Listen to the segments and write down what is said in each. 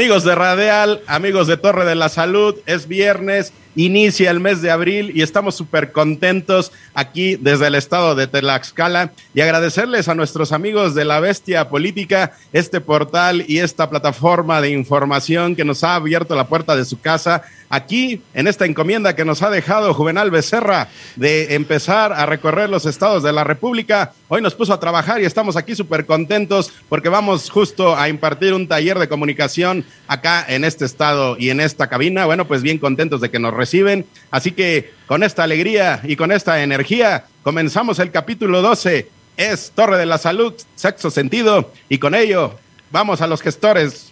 Amigos de Radial, amigos de Torre de la Salud, es viernes, inicia el mes de abril y estamos súper contentos aquí desde el estado de Tlaxcala y agradecerles a nuestros amigos de la Bestia Política este portal y esta plataforma de información que nos ha abierto la puerta de su casa aquí en esta encomienda que nos ha dejado Juvenal Becerra de empezar a recorrer los estados de la República. Hoy nos puso a trabajar y estamos aquí súper contentos porque vamos justo a impartir un taller de comunicación acá en este estado y en esta cabina. Bueno, pues bien contentos de que nos reciben. Así que con esta alegría y con esta energía comenzamos el capítulo 12. Es Torre de la Salud, sexo sentido y con ello vamos a los gestores.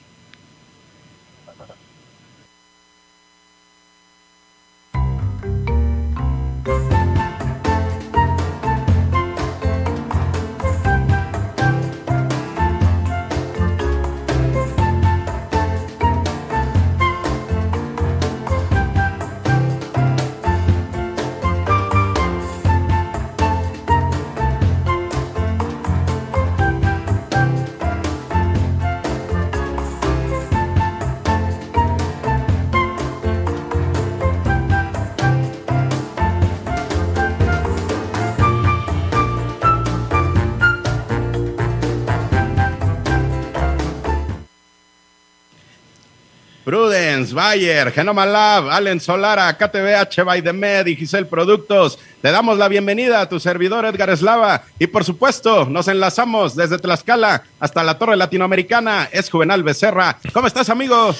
Prudence, Bayer, Genoma Lab, Allen Solara, KTBH by the Med y Giselle Productos. Te damos la bienvenida a tu servidor Edgar Eslava y por supuesto nos enlazamos desde Tlaxcala hasta la Torre Latinoamericana. Es Juvenal Becerra. ¿Cómo estás, amigo?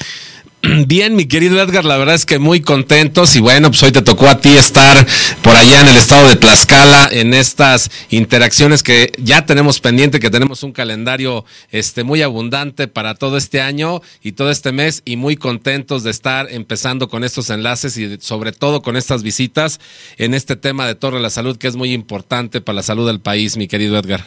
Bien, mi querido Edgar, la verdad es que muy contentos y bueno, pues hoy te tocó a ti estar por allá en el estado de Tlaxcala en estas interacciones que ya tenemos pendiente, que tenemos un calendario este muy abundante para todo este año y todo este mes y muy contentos de estar empezando con estos enlaces y sobre todo con estas visitas en este tema de Torre de la Salud que es muy importante para la salud del país, mi querido Edgar.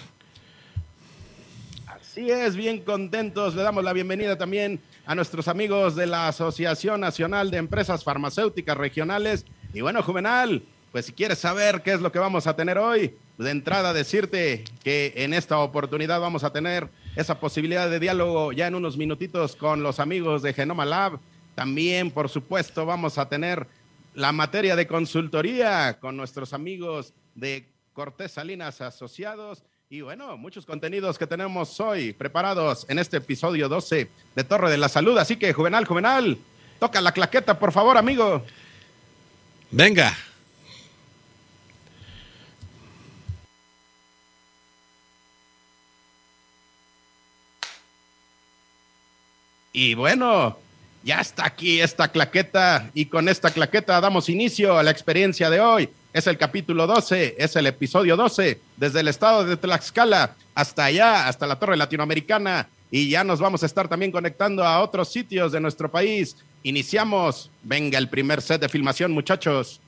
Así es, bien contentos, le damos la bienvenida también a nuestros amigos de la Asociación Nacional de Empresas Farmacéuticas Regionales. Y bueno, Juvenal, pues si quieres saber qué es lo que vamos a tener hoy, de entrada decirte que en esta oportunidad vamos a tener esa posibilidad de diálogo ya en unos minutitos con los amigos de Genoma Lab. También, por supuesto, vamos a tener la materia de consultoría con nuestros amigos de Cortés Salinas Asociados y bueno, muchos contenidos que tenemos hoy preparados en este episodio 12 de Torre de la Salud. Así que, Juvenal, Juvenal, toca la claqueta, por favor, amigo. Venga. Y bueno, ya está aquí esta claqueta y con esta claqueta damos inicio a la experiencia de hoy. Es el capítulo 12, es el episodio 12, desde el estado de Tlaxcala hasta allá, hasta la Torre Latinoamericana. Y ya nos vamos a estar también conectando a otros sitios de nuestro país. Iniciamos. Venga el primer set de filmación, muchachos.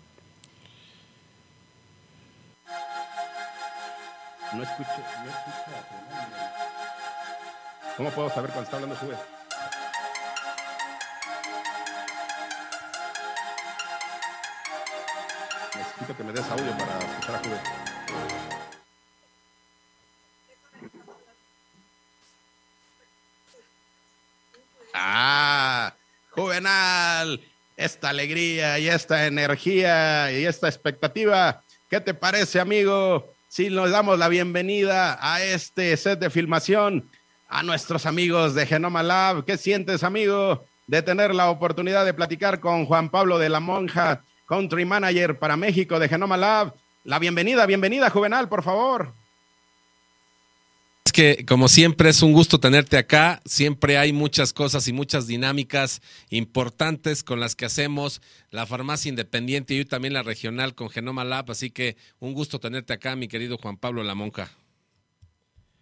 No escucho, no escucho. ¿Cómo puedo saber cuando está hablando su vez? Que me des audio para escuchar a Juve. Ah, Juvenal, esta alegría y esta energía y esta expectativa. ¿Qué te parece, amigo? Si nos damos la bienvenida a este set de filmación a nuestros amigos de Genoma Lab. ¿Qué sientes, amigo, de tener la oportunidad de platicar con Juan Pablo de la Monja, Country Manager para México de Genoma Lab? la bienvenida, bienvenida, Juvenal, por favor que como siempre es un gusto tenerte acá. Siempre hay muchas cosas y muchas dinámicas importantes con las que hacemos la farmacia independiente y también la regional con Genoma Lab. Así que un gusto tenerte acá, mi querido Juan Pablo Lamonca.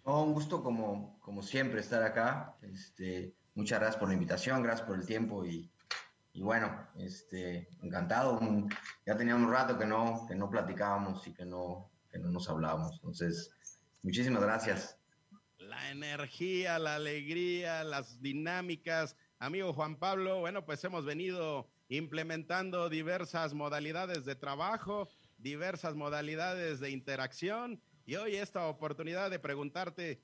un gusto como, como siempre estar acá. Este, muchas gracias por la invitación, gracias por el tiempo y, bueno, este, encantado. Ya teníamos un rato que no, que no platicábamos y que no, que no nos hablábamos. Entonces, muchísimas gracias la energía, la alegría, las dinámicas. Amigo Juan Pablo, bueno, pues hemos venido implementando diversas modalidades de trabajo, diversas modalidades de interacción y hoy esta oportunidad de preguntarte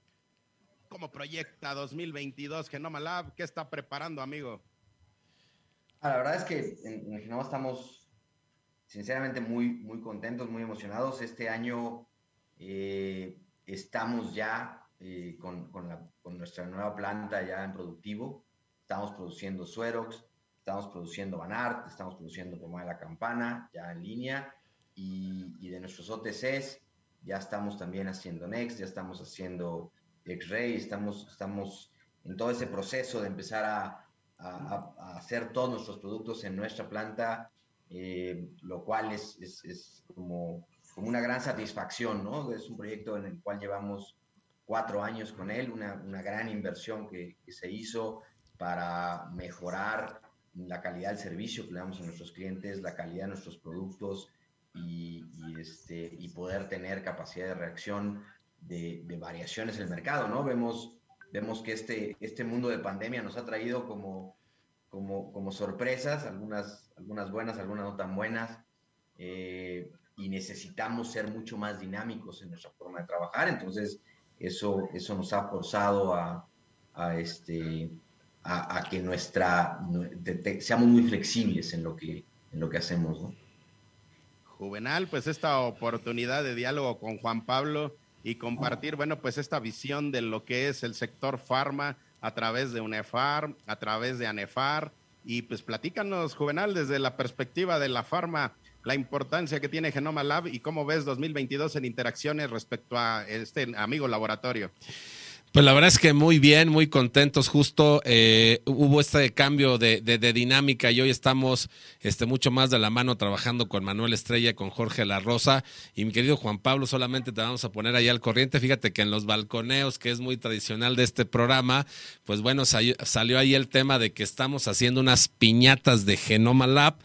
cómo proyecta 2022 Genoma Lab, qué está preparando, amigo. Ah, la verdad es que en, Genoma estamos sinceramente muy, muy contentos, muy emocionados. Este año eh, estamos ya eh, con, nuestra nueva planta ya en productivo. Estamos produciendo Suerox, estamos produciendo Banart, estamos produciendo Pomada de la Campana ya en línea y, de nuestros OTCs ya estamos también haciendo Next, ya estamos haciendo X-Ray, estamos, estamos en todo ese proceso de empezar a, hacer todos nuestros productos en nuestra planta, eh, lo cual es, como, una gran satisfacción, ¿no? Es un proyecto en el cual llevamos cuatro años con él, una, gran inversión que, se hizo para mejorar la calidad del servicio que le damos a nuestros clientes, la calidad de nuestros productos y, este, poder tener capacidad de reacción de, variaciones en el mercado, ¿no? Vemos, vemos que este, este mundo de pandemia nos ha traído como, como, como sorpresas, algunas, algunas buenas, algunas no tan buenas, eh, y necesitamos ser mucho más dinámicos en nuestra forma de trabajar. Entonces, eso, eso nos ha forzado a, este, a, que nuestra, seamos muy flexibles en lo que, en lo que hacemos. ¿no? Juvenal, pues esta oportunidad de diálogo con Juan Pablo y compartir, bueno, pues esta visión de lo que es el sector farma a través de UNEFAR, a través de ANEFAR, y pues platícanos, Juvenal, desde la perspectiva de la farma, la importancia que tiene Genoma Lab y cómo ves 2022 en interacciones respecto a este amigo laboratorio. Pues la verdad es que muy bien, muy contentos. Justo eh, hubo este cambio de, dinámica y hoy estamos este, mucho más de la mano trabajando con Manuel Estrella, con Jorge La Rosa y mi querido Juan Pablo. Solamente te vamos a poner ahí al corriente. Fíjate que en los balconeos, que es muy tradicional de este programa, pues bueno, salió ahí el tema de que estamos haciendo unas piñatas de Genoma Lab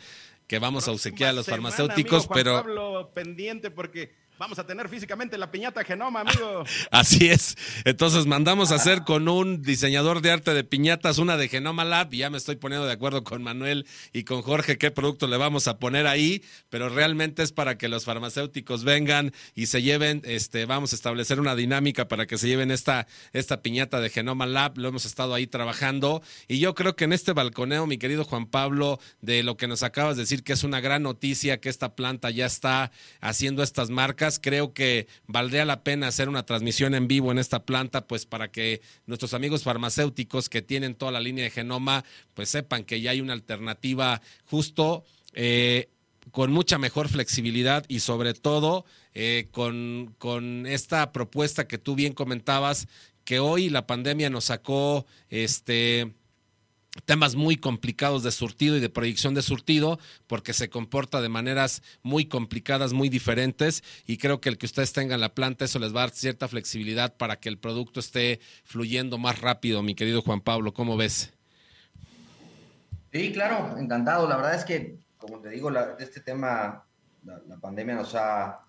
que vamos a obsequiar a los farmacéuticos, pero... Pablo, pendiente porque Vamos a tener físicamente la piñata genoma, amigo. Así es. Entonces mandamos a hacer con un diseñador de arte de piñatas una de Genoma Lab y ya me estoy poniendo de acuerdo con Manuel y con Jorge qué producto le vamos a poner ahí, pero realmente es para que los farmacéuticos vengan y se lleven, este, vamos a establecer una dinámica para que se lleven esta, esta piñata de Genoma Lab. Lo hemos estado ahí trabajando y yo creo que en este balconeo, mi querido Juan Pablo, de lo que nos acabas de decir que es una gran noticia que esta planta ya está haciendo estas marcas Creo que valdría la pena hacer una transmisión en vivo en esta planta, pues para que nuestros amigos farmacéuticos que tienen toda la línea de genoma, pues sepan que ya hay una alternativa justo. Eh, con mucha mejor flexibilidad y sobre todo eh, con, con, esta propuesta que tú bien comentabas, que hoy la pandemia nos sacó este temas muy complicados de surtido y de proyección de surtido, porque se comporta de maneras muy complicadas, muy diferentes, y creo que el que ustedes tengan la planta, eso les va a dar cierta flexibilidad para que el producto esté fluyendo más rápido, mi querido Juan Pablo, ¿cómo ves? Sí, claro, encantado. La verdad es que, como te digo, este tema, la, pandemia nos ha,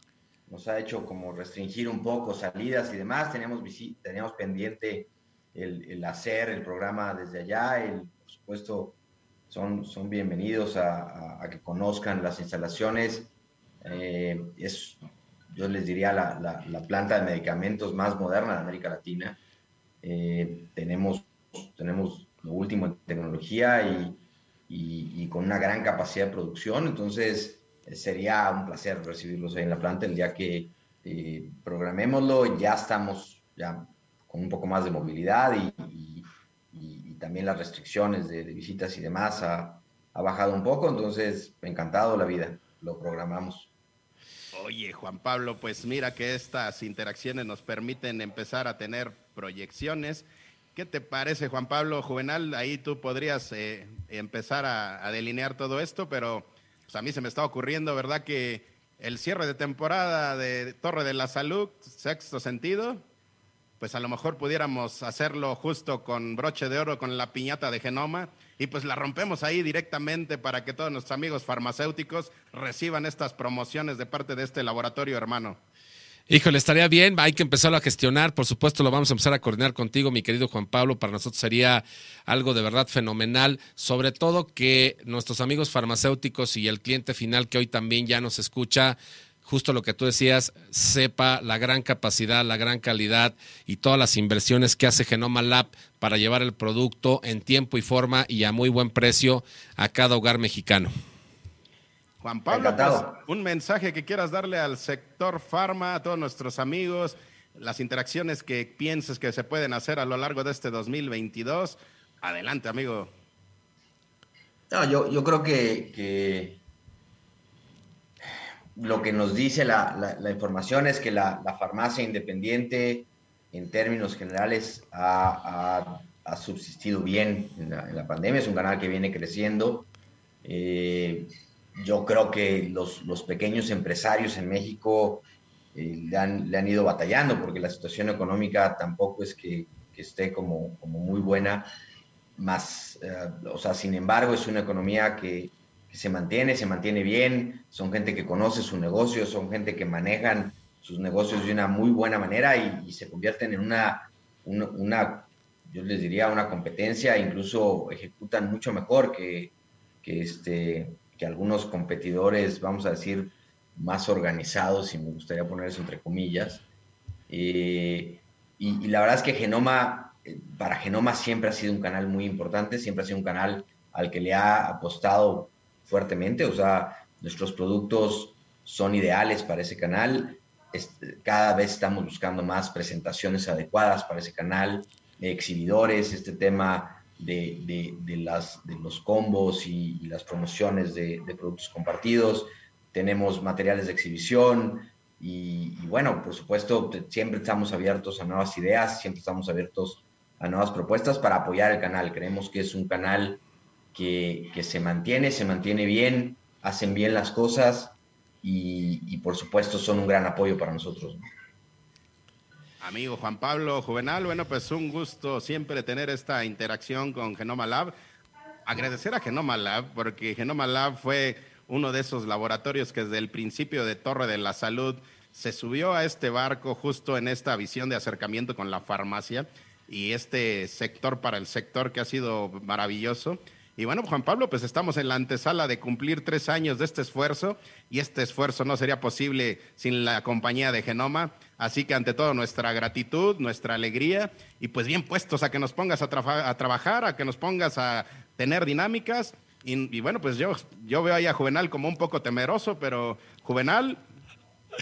nos ha hecho como restringir un poco salidas y demás. Teníamos, teníamos pendiente el, hacer el programa desde allá, el supuesto, son, son bienvenidos a, que conozcan las instalaciones. Eh, es, yo les diría, la, la, planta de medicamentos más moderna de América Latina. Eh, tenemos, tenemos lo último en tecnología y, y, con una gran capacidad de producción. Entonces, sería un placer recibirlos ahí en la planta el día que eh, programémoslo. Ya estamos ya con un poco más de movilidad y también las restricciones de, visitas y demás ha, bajado un poco, entonces encantado la vida, lo programamos. Oye, Juan Pablo, pues mira que estas interacciones nos permiten empezar a tener proyecciones. ¿Qué te parece, Juan Pablo Juvenal? Ahí tú podrías eh, empezar a, delinear todo esto, pero pues, a mí se me está ocurriendo, ¿verdad? Que el cierre de temporada de Torre de la Salud, sexto sentido, pues a lo mejor pudiéramos hacerlo justo con broche de oro, con la piñata de Genoma, y pues la rompemos ahí directamente para que todos nuestros amigos farmacéuticos reciban estas promociones de parte de este laboratorio hermano. Híjole, estaría bien, hay que empezarlo a gestionar, por supuesto lo vamos a empezar a coordinar contigo, mi querido Juan Pablo, para nosotros sería algo de verdad fenomenal, sobre todo que nuestros amigos farmacéuticos y el cliente final que hoy también ya nos escucha, justo lo que tú decías, sepa la gran capacidad, la gran calidad y todas las inversiones que hace Genoma Lab para llevar el producto en tiempo y forma y a muy buen precio a cada hogar mexicano. Juan Pablo, pues, un mensaje que quieras darle al sector farma, a todos nuestros amigos, las interacciones que pienses que se pueden hacer a lo largo de este 2022. Adelante, amigo. No, yo, yo creo que, lo que nos dice la, información es que la, farmacia independiente, en términos generales, ha, subsistido bien en la, pandemia. Es un canal que viene creciendo. Eh, yo creo que los, pequeños empresarios en México eh, le, han, ido batallando porque la situación económica tampoco es que, esté como, muy buena, más, eh, o sea, sin embargo es una economía que, se mantiene, se mantiene bien, son gente que conoce su negocio, son gente que manejan sus negocios de una muy buena manera y, se convierten en una, una, yo les diría, una competencia, incluso ejecutan mucho mejor que, que este, que algunos competidores, vamos a decir, más organizados, y me gustaría poner eso entre comillas. Eh, y, la verdad es que Genoma, eh, para Genoma siempre ha sido un canal muy importante, siempre ha sido un canal al que le ha apostado fuertemente, o sea, nuestros productos son ideales para ese canal, cada vez estamos buscando más presentaciones adecuadas para ese canal, exhibidores, este tema de, de, de los combos y, las promociones de, productos compartidos, tenemos materiales de exhibición y, bueno, por supuesto, siempre estamos abiertos a nuevas ideas, siempre estamos abiertos a nuevas propuestas para apoyar el canal. Creemos que es un canal que, que se mantiene, se mantiene bien, hacen bien las cosas y, y por supuesto son un gran apoyo para nosotros. Amigo Juan Pablo Juvenal, bueno, pues un gusto siempre tener esta interacción con Genoma Lab. Agradecer a Genoma Lab porque Genoma Lab fue uno de esos laboratorios que desde el principio de Torre de la Salud se subió a este barco justo en esta visión de acercamiento con la farmacia y este sector para el sector que ha sido maravilloso. Y bueno, Juan Pablo, pues estamos en la antesala de cumplir tres años de este esfuerzo y este esfuerzo no sería posible sin la compañía de Genoma. Así que ante todo nuestra gratitud, nuestra alegría y pues bien puestos a que nos pongas a, trabajar, a que nos pongas a tener dinámicas. Y, y, bueno, pues yo, yo veo ahí a Juvenal como un poco temeroso, pero Juvenal,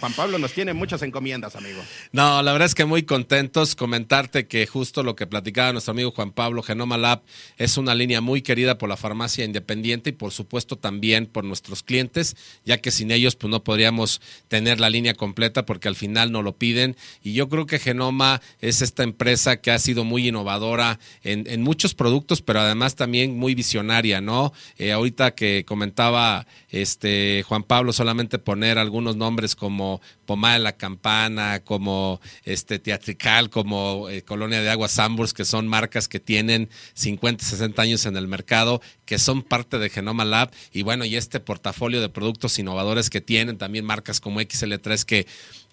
Juan Pablo nos tiene muchas encomiendas, amigo. No, la verdad es que muy contentos. Comentarte que justo lo que platicaba nuestro amigo Juan Pablo, Genoma Lab es una línea muy querida por la farmacia independiente y por supuesto también por nuestros clientes, ya que sin ellos pues no podríamos tener la línea completa porque al final no lo piden. Y yo creo que Genoma es esta empresa que ha sido muy innovadora en, muchos productos, pero además también muy visionaria, ¿no? Eh, ahorita que comentaba este Juan Pablo, solamente poner algunos nombres como como Pomada de la Campana, como este Teatrical, como eh, Colonia de Agua Samburs, que son marcas que tienen 50, 60 años en el mercado, que son parte de Genoma Lab, y bueno, y este portafolio de productos innovadores que tienen, también marcas como XL3 que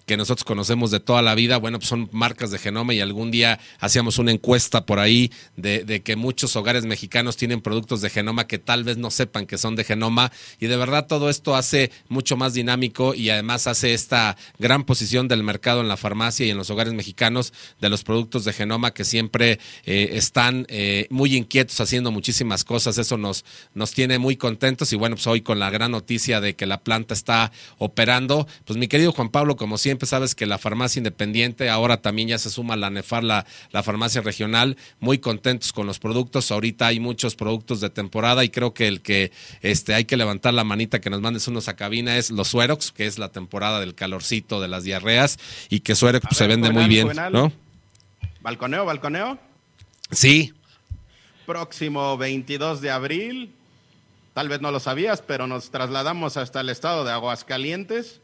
que nosotros conocemos de toda la vida, bueno, pues son marcas de genoma y algún día hacíamos una encuesta por ahí de, que muchos hogares mexicanos tienen productos de genoma que tal vez no sepan que son de genoma. Y de verdad todo esto hace mucho más dinámico y además hace esta gran posición del mercado en la farmacia y en los hogares mexicanos de los productos de genoma que siempre eh, están eh, muy inquietos haciendo muchísimas cosas, eso nos, nos tiene muy contentos y bueno, pues hoy con la gran noticia de que la planta está operando, pues mi querido Juan Pablo, como siempre, siempre sabes que la farmacia independiente, ahora también ya se suma la NEFAR, la, la farmacia regional, muy contentos con los productos. Ahorita hay muchos productos de temporada y creo que el que este, hay que levantar la manita que nos mandes unos a cabina es los Suerox, que es la temporada del calorcito, de las diarreas, y que Suerox pues, se vende muy bien, ¿no? Balconeo, balconeo. Sí. Próximo 22 de abril, tal vez no lo sabías, pero nos trasladamos hasta el estado de Aguascalientes.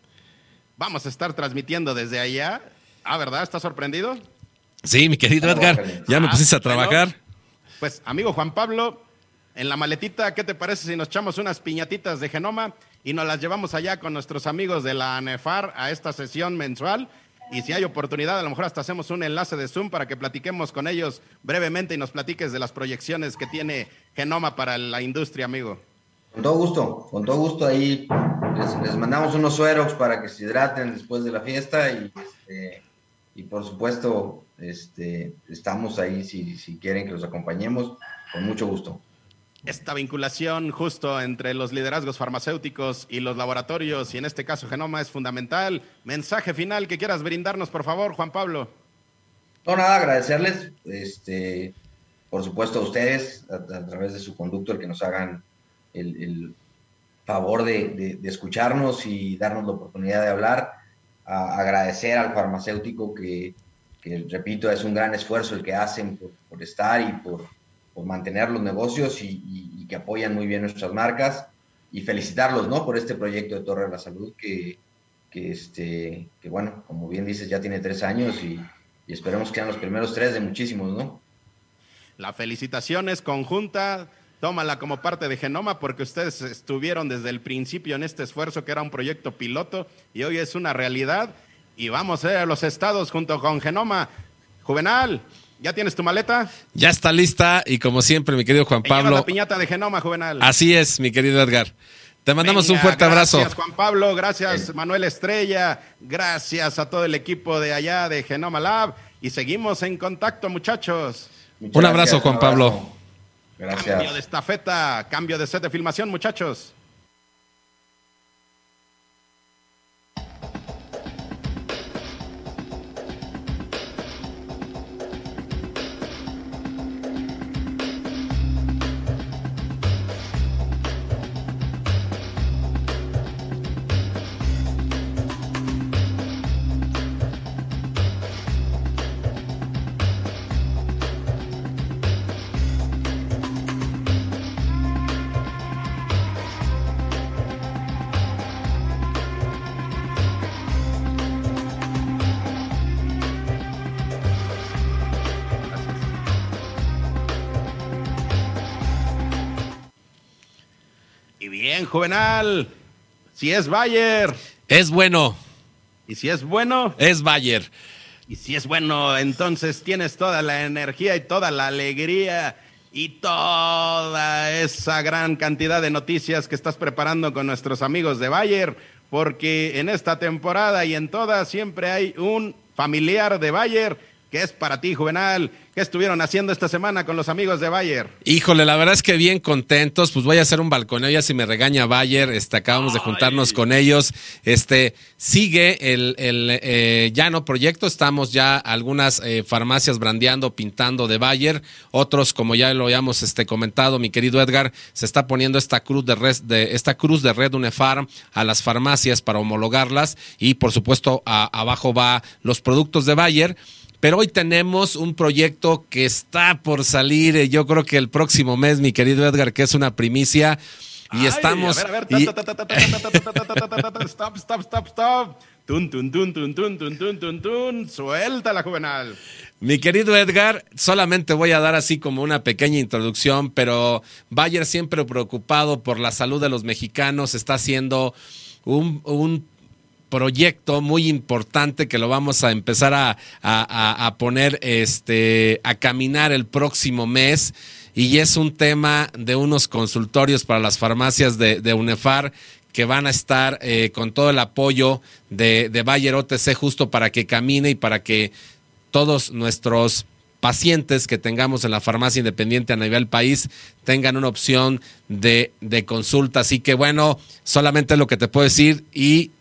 Vamos a estar transmitiendo desde allá. Ah, ¿verdad? ¿Estás sorprendido? Sí, mi querido Edgar, ya me pusiste a trabajar. pues, amigo Juan Pablo, en la maletita, ¿qué te parece si nos echamos unas piñatitas de genoma y nos las llevamos allá con nuestros amigos de la ANEFAR a esta sesión mensual? Y si hay oportunidad, a lo mejor hasta hacemos un enlace de Zoom para que platiquemos con ellos brevemente y nos platiques de las proyecciones que tiene Genoma para la industria, amigo. Con todo gusto, con todo gusto ahí les, mandamos unos sueros para que se hidraten después de la fiesta y, este, y por supuesto este, estamos ahí si, si quieren que los acompañemos, con mucho gusto esta vinculación justo entre los liderazgos farmacéuticos y los laboratorios, y en este caso Genoma, es fundamental. Mensaje final que quieras brindarnos, por favor, Juan Pablo. No, nada, agradecerles, este, por supuesto a ustedes, a, través de su conducto, el que nos hagan el, favor de, escucharnos y darnos la oportunidad de hablar. agradecer al farmacéutico que, repito, es un gran esfuerzo el que hacen por estar y por por mantener los negocios y, que apoyan muy bien nuestras marcas y felicitarlos, ¿no? Por este proyecto de Torre de la Salud que, que, este, que bueno, como bien dices, ya tiene tres años y, esperemos que sean los primeros tres de muchísimos, ¿no? La felicitación es conjunta, tómala como parte de Genoma porque ustedes estuvieron desde el principio en este esfuerzo que era un proyecto piloto y hoy es una realidad y vamos a los estados junto con Genoma. Juvenal, ¿Ya tienes tu maleta? Ya está lista y como siempre, mi querido Juan Pablo. la piñata de Genoma Juvenal. Así es, mi querido Edgar. Te mandamos un fuerte abrazo. Gracias, Juan Pablo. Gracias, Manuel Estrella. Gracias a todo el equipo de allá de Genoma Lab. Y seguimos en contacto, muchachos. un abrazo, Juan Pablo. Gracias. Cambio de estafeta, cambio de set de filmación, muchachos. Juvenal. Si es Bayer. Es bueno. Y si es bueno. Es Bayer. Y si es bueno, entonces tienes toda la energía y toda la alegría y toda esa gran cantidad de noticias que estás preparando con nuestros amigos de Bayer, porque en esta temporada y en todas siempre hay un familiar de Bayer que es para ti, Juvenal, ¿Qué estuvieron haciendo esta semana con los amigos de Bayer? Híjole, la verdad es que bien contentos. Pues voy a hacer un balconeo ya si me regaña Bayer. Este, acabamos de juntarnos con ellos. Este, sigue el, el eh, Llano Proyecto. Estamos ya algunas eh, farmacias brandeando, pintando de Bayer. Otros, como ya lo habíamos este, comentado, mi querido Edgar, se está poniendo esta cruz de red, de, esta cruz de red Unefarm a las farmacias para homologarlas. Y por supuesto, abajo va los productos de Bayer. Pero hoy tenemos un proyecto que está por salir, eh, yo creo que el próximo mes, mi querido Edgar, que es una primicia. Y estamos. A ver, a ver. Stop, stop, stop, stop. Tun, tun, tun, tun, tun, tun, tun, tun, tun. Suelta la juvenal. Mi querido Edgar, solamente voy a dar así como una pequeña introducción, pero Bayer siempre preocupado por la salud de los mexicanos está haciendo un, un proyecto muy importante que lo vamos a empezar a, poner este, a caminar el próximo mes. Y es un tema de unos consultorios para las farmacias de, UNEFAR que van a estar eh, con todo el apoyo de, de Bayer OTC justo para que camine y para que todos nuestros pacientes que tengamos en la farmacia independiente a nivel país tengan una opción de, de consulta. Así que bueno, solamente lo que te puedo decir y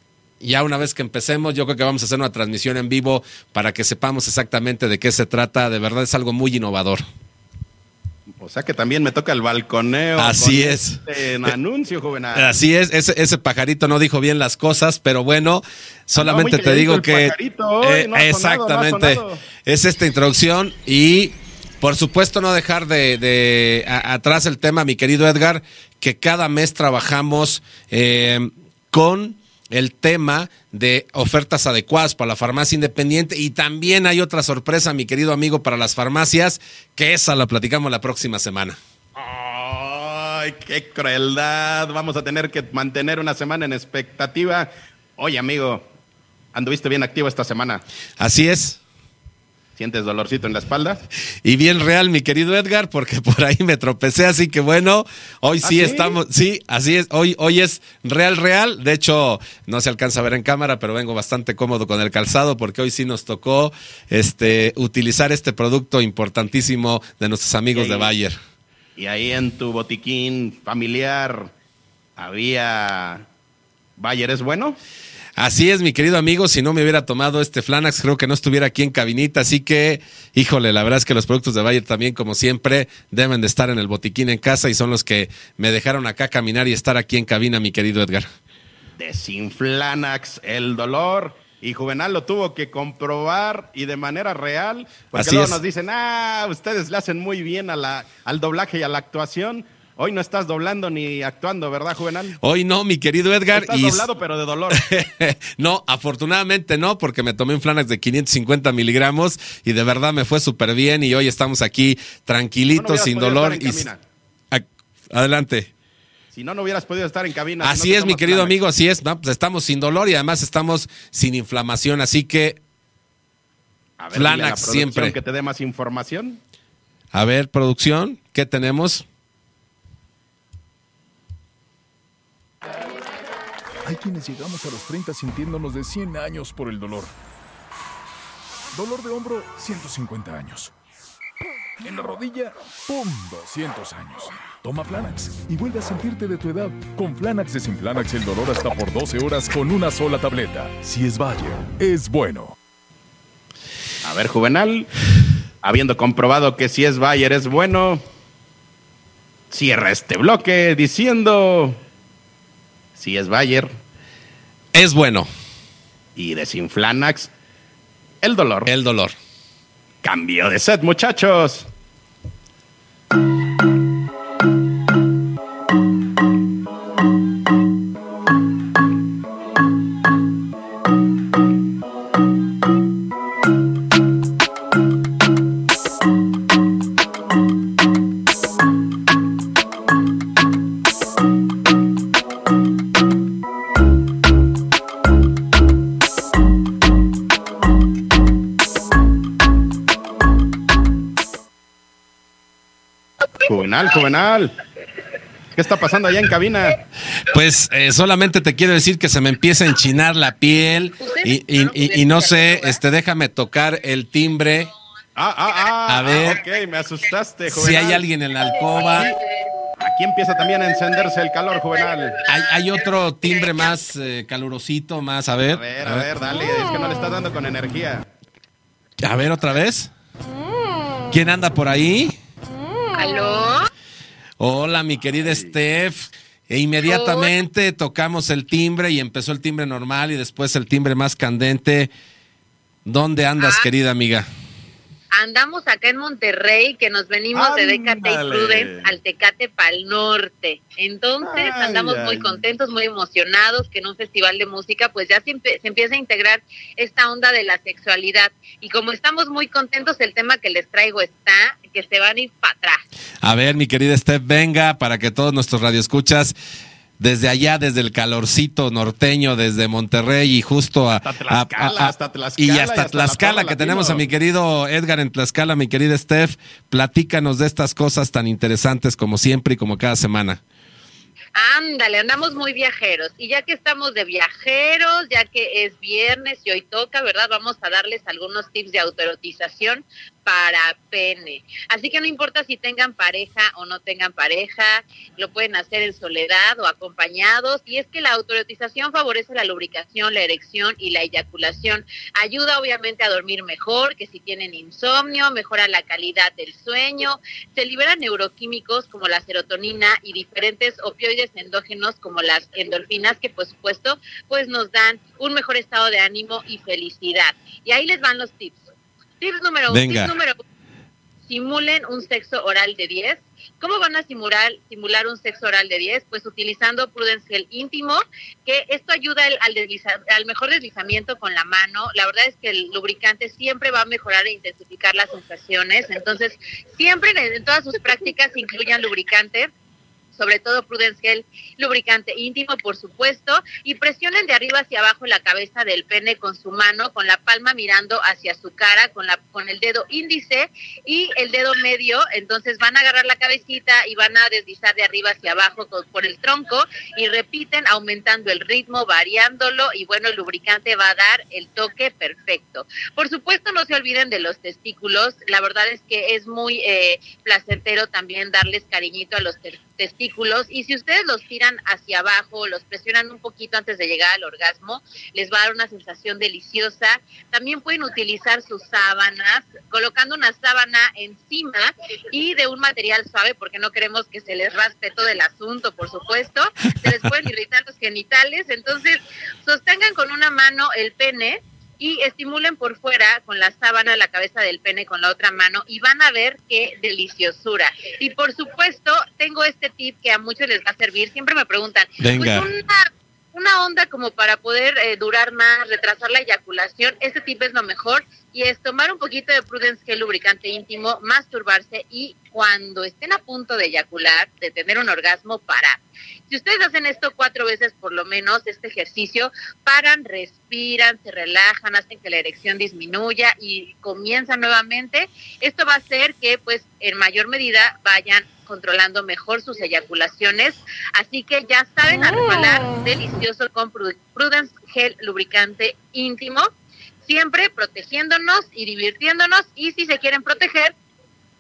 ya una vez que empecemos, yo creo que vamos a hacer una transmisión en vivo para que sepamos exactamente de qué se trata. De verdad es algo muy innovador. O sea que también me toca el balconeo. Así es. En anuncio, juvenal. Así es, ese, ese, pajarito no dijo bien las cosas, pero bueno, solamente te digo que... Eh, exactamente. es esta introducción y por supuesto no dejar de, atrás el tema, mi querido Edgar, que cada mes trabajamos eh, con el tema de ofertas adecuadas para la farmacia independiente y también hay otra sorpresa, mi querido amigo, para las farmacias, que esa la platicamos la próxima semana. ¡Ay, qué crueldad! Vamos a tener que mantener una semana en expectativa. Oye, amigo, anduviste bien activo esta semana. Así es. ¿Sientes dolorcito en la espalda? Y bien real, mi querido Edgar, porque por ahí me tropecé, así que bueno, hoy sí, ¿Ah, estamos, sí, así es, hoy, hoy es real, real. De hecho, no se alcanza a ver en cámara, pero vengo bastante cómodo con el calzado, porque hoy sí nos tocó este, utilizar este producto importantísimo de nuestros amigos de Bayer. Y ahí en tu botiquín familiar había Bayer es bueno. Así es, mi querido amigo, si no me hubiera tomado este Flanax, creo que no estuviera aquí en cabinita, así que, híjole, la verdad es que los productos de Bayer también, como siempre, deben de estar en el botiquín en casa y son los que me dejaron acá caminar y estar aquí en cabina, mi querido Edgar. Desinflanax, el dolor. Y Juvenal lo tuvo que comprobar y de manera real, porque luego nos dicen, ah, ustedes le hacen muy bien a la, al doblaje y a la actuación. Hoy no estás doblando ni actuando, ¿verdad, Juvenal? Hoy no, mi querido Edgar. Estás doblado, pero de dolor. no, afortunadamente no, porque me tomé un Flanax de 550 miligramos y de verdad me fue súper bien y hoy estamos aquí tranquilitos, sin dolor. Y... Adelante. Si no, no hubieras podido estar en cabina. Así es, mi querido amigo, así es. Pues estamos sin dolor y además estamos sin inflamación, así que a ver, Flanax siempre. Que te dé más información. A ver, producción, ¿qué tenemos? Hay quienes llegamos a los 30 sintiéndonos de 100 años por el dolor. Dolor de hombro, 150 años. En la rodilla, ¡pum! 200 años. Toma Flanax y vuelve a sentirte de tu edad. Con Flanax desinflanax el dolor hasta por 12 horas con una sola tableta. Si es Bayer, es bueno. A ver, Juvenal, habiendo comprobado que si es Bayer es bueno, cierra este bloque diciendo si es Bayer. Es bueno. Y desinflanax. El dolor. El dolor. Cambio de set, muchachos. Juvenal. ¿Qué está pasando allá en cabina? Pues eh, solamente te quiero decir que se me empieza a enchinar la piel y, no sé, este, déjame tocar el timbre. Ah, ah, ah. A ver. ok, me asustaste, Juvenal. Si hay alguien en la alcoba. Aquí empieza también a encenderse el calor, Juvenal. Hay, otro timbre más eh, calurosito, más, a ver. A ver, a ver, dale, es que no le estás dando con energía. A ver, otra vez. ¿Quién anda por ahí? ¿Aló? Hola, mi querida Steph. E inmediatamente tocamos el timbre y empezó el timbre normal y después el timbre más candente. ¿Dónde andas, ah. querida amiga? Andamos acá en Monterrey, que nos venimos de Decate y Prudence al Tecate Pal Norte. Entonces andamos muy contentos, muy emocionados que en un festival de música pues ya se, se, empieza a integrar esta onda de la sexualidad. Y como estamos muy contentos, el tema que les traigo está que se van a ir para atrás. A ver, mi querida Steph, venga para que todos nuestros radioescuchas desde allá, desde el calorcito norteño, desde Monterrey y justo a, hasta Tlaxcala, y hasta, Tlaxcala, que tenemos a mi querido Edgar en Tlaxcala, mi querida Steph, platícanos de estas cosas tan interesantes como siempre y como cada semana. Ándale, andamos muy viajeros. Y ya que estamos de viajeros, ya que es viernes y hoy toca, ¿verdad? Vamos a darles algunos tips de autoerotización para pene. Así que no importa si tengan pareja o no tengan pareja, lo pueden hacer en soledad o acompañados. Y es que la autoretización favorece la lubricación, la erección y la eyaculación. Ayuda obviamente a dormir mejor, que si tienen insomnio, mejora la calidad del sueño. Se liberan neuroquímicos como la serotonina y diferentes opioides endógenos como las endorfinas que por supuesto pues nos dan un mejor estado de ánimo y felicidad. Y ahí les van los tips. Tip número uno. Tip número uno. Simulen un sexo oral de 10. ¿Cómo van a simular, simular un sexo oral de 10? Pues utilizando Prudence Gel íntimo, que esto ayuda al, al mejor deslizamiento con la mano. La verdad es que el lubricante siempre va a mejorar e intensificar las sensaciones. Entonces, siempre en, en todas sus prácticas incluyan lubricante sobre todo Prudence Gel, lubricante íntimo, por supuesto, y presionen de arriba hacia abajo la cabeza del pene con su mano, con la palma mirando hacia su cara, con, la, con el dedo índice y el dedo medio, entonces van a agarrar la cabecita y van a deslizar de arriba hacia abajo por el tronco y repiten aumentando el ritmo, variándolo y bueno, el lubricante va a dar el toque perfecto. Por supuesto, no se olviden de los testículos, la verdad es que es muy eh, placentero también darles cariñito a los testículos testículos y si ustedes los tiran hacia abajo, los presionan un poquito antes de llegar al orgasmo, les va a dar una sensación deliciosa. También pueden utilizar sus sábanas, colocando una sábana encima y de un material suave porque no queremos que se les raspe todo el asunto, por supuesto. Se les pueden irritar los genitales, entonces sostengan con una mano el pene y estimulen por fuera con la sábana la cabeza del pene con la otra mano y van a ver qué deliciosura. Y por supuesto, tengo este tip que a muchos les va a servir. Siempre me preguntan, pues, una, una onda como para poder eh, durar más, retrasar la eyaculación. Este tip es lo mejor y es tomar un poquito de Prudence Gel lubricante íntimo, masturbarse y cuando estén a punto de eyacular, de tener un orgasmo, parar. Si ustedes hacen esto cuatro veces por lo menos, este ejercicio, paran, respiran, se relajan, hacen que la erección disminuya y comienzan nuevamente. Esto va a hacer que pues en mayor medida vayan controlando mejor sus eyaculaciones. Así que ya saben, resbalar delicioso con Prudence Gel lubricante íntimo siempre protegiéndonos y divirtiéndonos y si se quieren proteger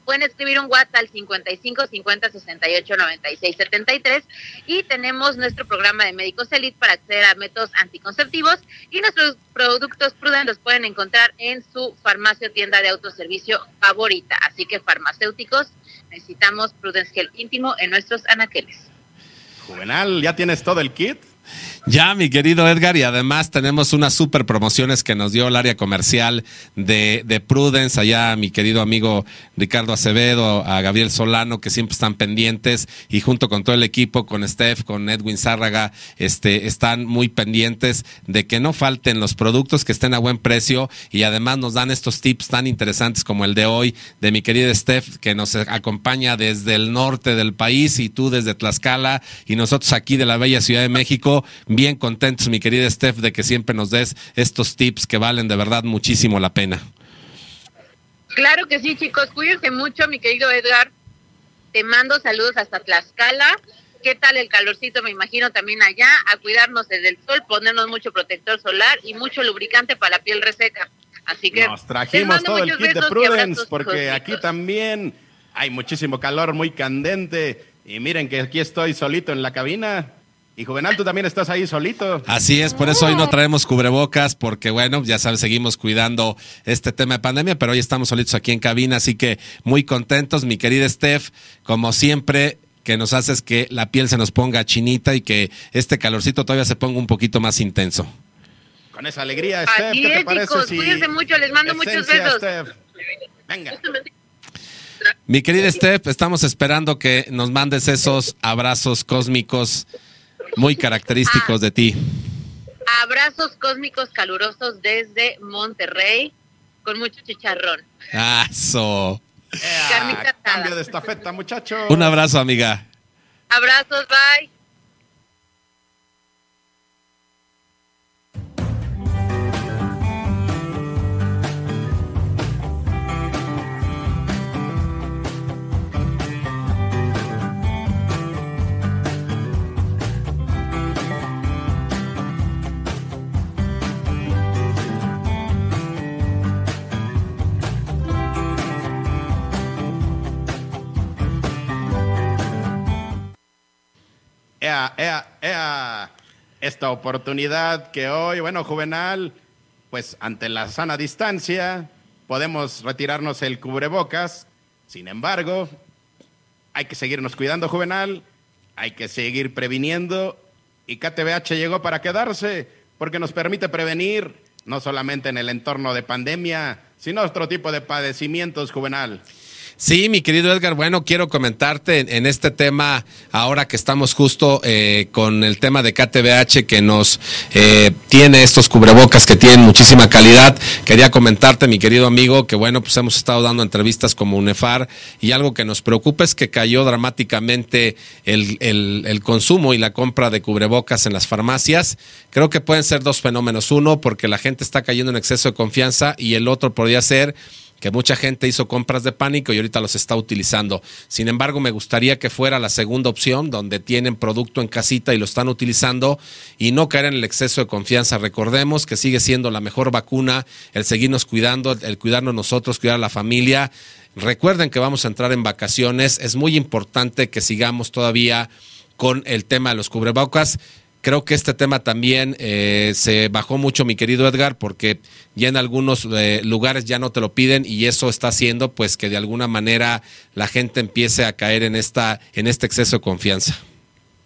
pueden escribir un WhatsApp al 55 50 68 96 73 y tenemos nuestro programa de médicos Elite para acceder a métodos anticonceptivos y nuestros productos Prudent los pueden encontrar en su farmacia o tienda de autoservicio favorita. Así que farmacéuticos necesitamos Prudence Gel íntimo en nuestros anaqueles. Juvenal, ¿ya tienes todo el kit? Ya, mi querido Edgar, y además tenemos unas super promociones que nos dio el área comercial de, de, Prudence, allá mi querido amigo Ricardo Acevedo, a Gabriel Solano, que siempre están pendientes, y junto con todo el equipo, con Steph, con Edwin Zárraga, este, están muy pendientes de que no falten los productos, que estén a buen precio, y además nos dan estos tips tan interesantes como el de hoy, de mi querida Steph, que nos acompaña desde el norte del país, y tú desde Tlaxcala, y nosotros aquí de la bella Ciudad de México bien contentos, mi querida Steph, de que siempre nos des estos tips que valen de verdad muchísimo la pena. Claro que sí, chicos. Cuídense mucho, mi querido Edgar. Te mando saludos hasta Tlaxcala. ¿Qué tal el calorcito? Me imagino también allá. A cuidarnos desde el sol, ponernos mucho protector solar y mucho lubricante para la piel reseca. Así que nos trajimos todo el kit de Prudence porque aquí también hay muchísimo calor, muy candente. Y miren que aquí estoy solito en la cabina. Y Juvenal, tú también estás ahí solito. Así es, por eso hoy no traemos cubrebocas, porque bueno, ya sabes, seguimos cuidando este tema de pandemia, pero hoy estamos solitos aquí en cabina, así que muy contentos, mi querida Steph, como siempre, que nos haces que la piel se nos ponga chinita y que este calorcito todavía se ponga un poquito más intenso. Con esa alegría, Steph, ¿qué te es, parece chicos, si cuídense mucho, les mando muchos besos. Steph? Venga. Mi querida Steph, estamos esperando que nos mandes esos abrazos cósmicos muy característicos de ti. Abrazos cósmicos calurosos desde Monterrey con mucho chicharrón. Eh, asada. cambio de estafeta, muchachos. Un abrazo, amiga. Abrazos, bye. Ea, ea, ea, esta oportunidad que hoy, bueno, Juvenal, pues ante la sana distancia, podemos retirarnos el cubrebocas. Sin embargo, hay que seguirnos cuidando, Juvenal, hay que seguir previniendo y KTBH llegó para quedarse porque nos permite prevenir no solamente en el entorno de pandemia, sino otro tipo de padecimientos, Juvenal. Sí, mi querido Edgar, bueno, quiero comentarte en, este tema, ahora que estamos justo eh, con el tema de KTBH que nos eh, tiene estos cubrebocas que tienen muchísima calidad. Quería comentarte, mi querido amigo, que bueno, pues hemos estado dando entrevistas como UNEFAR y algo que nos preocupa es que cayó dramáticamente el, el consumo y la compra de cubrebocas en las farmacias. Creo que pueden ser dos fenómenos. Uno, porque la gente está cayendo en exceso de confianza y el otro podría ser que mucha gente hizo compras de pánico y ahorita los está utilizando. Sin embargo, me gustaría que fuera la segunda opción, donde tienen producto en casita y lo están utilizando y no caer en el exceso de confianza. Recordemos que sigue siendo la mejor vacuna el seguirnos cuidando, el cuidarnos nosotros, cuidar a la familia. Recuerden que vamos a entrar en vacaciones. Es muy importante que sigamos todavía con el tema de los cubrebocas. Creo que este tema también eh, se bajó mucho, mi querido Edgar, porque ya en algunos eh, lugares ya no te lo piden y eso está haciendo pues que de alguna manera la gente empiece a caer en, esta, en este exceso de confianza.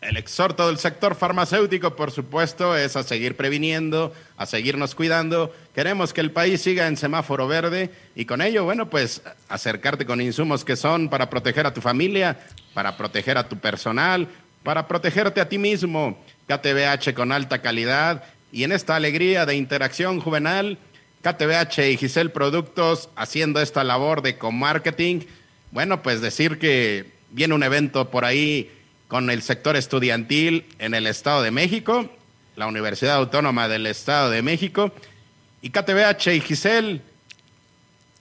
El exhorto del sector farmacéutico, por supuesto, es a seguir previniendo, a seguirnos cuidando. Queremos que el país siga en semáforo verde y con ello, bueno, pues acercarte con insumos que son para proteger a tu familia, para proteger a tu personal, para protegerte a ti mismo. KTBH con alta calidad y en esta alegría de interacción juvenil, KTBH y Giselle Productos haciendo esta labor de co-marketing. Bueno, pues decir que viene un evento por ahí con el sector estudiantil en el Estado de México, la Universidad Autónoma del Estado de México, y KTBH y Giselle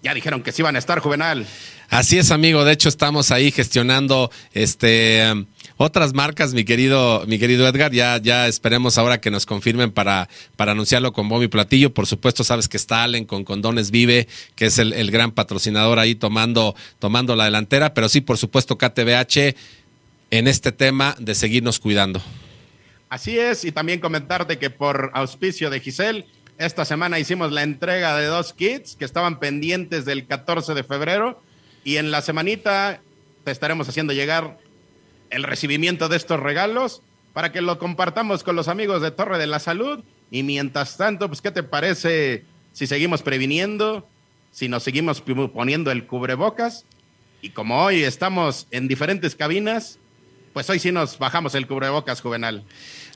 ya dijeron que sí van a estar juvenal. Así es, amigo. De hecho, estamos ahí gestionando este otras marcas, mi querido, mi querido Edgar. Ya, ya esperemos ahora que nos confirmen para, para anunciarlo con Bobby Platillo. Por supuesto, sabes que está Allen con Condones Vive, que es el, el gran patrocinador ahí tomando, tomando la delantera. Pero sí, por supuesto, KTBH en este tema de seguirnos cuidando. Así es, y también comentarte que por auspicio de Giselle, esta semana hicimos la entrega de dos kits que estaban pendientes del 14 de febrero y en la semanita te estaremos haciendo llegar el recibimiento de estos regalos para que lo compartamos con los amigos de Torre de la Salud. Y mientras tanto, pues, ¿qué te parece si seguimos previniendo, si nos seguimos poniendo el cubrebocas? Y como hoy estamos en diferentes cabinas, pues hoy sí nos bajamos el cubrebocas juvenal.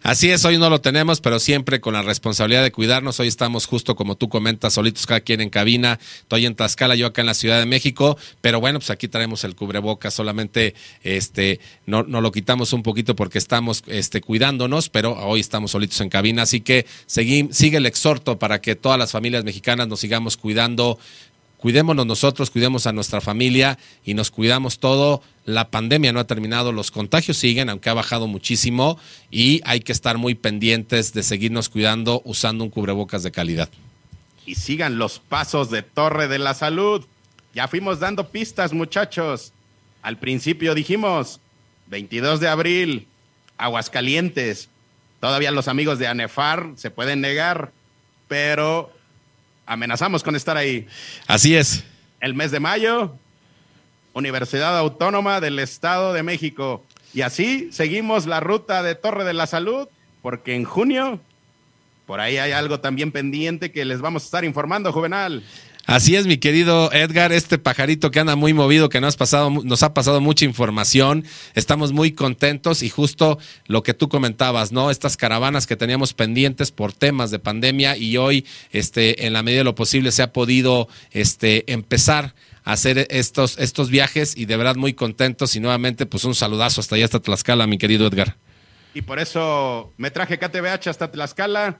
Así es, hoy no lo tenemos, pero siempre con la responsabilidad de cuidarnos. Hoy estamos justo como tú comentas, solitos cada quien en cabina. Estoy en Tlaxcala, yo acá en la Ciudad de México, pero bueno, pues aquí traemos el cubrebocas, solamente este no, no lo quitamos un poquito porque estamos este, cuidándonos, pero hoy estamos solitos en cabina, así que sigue el exhorto para que todas las familias mexicanas nos sigamos cuidando, cuidémonos nosotros, cuidemos a nuestra familia y nos cuidamos todo. La pandemia no ha terminado, los contagios siguen, aunque ha bajado muchísimo y hay que estar muy pendientes de seguirnos cuidando usando un cubrebocas de calidad. Y sigan los pasos de Torre de la Salud. Ya fuimos dando pistas, muchachos. Al principio dijimos 22 de abril, Aguascalientes. Todavía los amigos de ANEFAR se pueden negar, pero amenazamos con estar ahí. Así es. El mes de mayo, Universidad Autónoma del Estado de México. Y así seguimos la ruta de Torre de la Salud, porque en junio, por ahí hay algo también pendiente que les vamos a estar informando, Juvenal. Así es, mi querido Edgar, este pajarito que anda muy movido, que nos, pasado, nos ha pasado mucha información. Estamos muy contentos y justo lo que tú comentabas, ¿no? Estas caravanas que teníamos pendientes por temas de pandemia y hoy, este, en la medida de lo posible, se ha podido este, empezar hacer estos, estos viajes y de verdad muy contentos y nuevamente pues un saludazo hasta allá, hasta Tlaxcala, mi querido Edgar. Y por eso me traje KTBH hasta Tlaxcala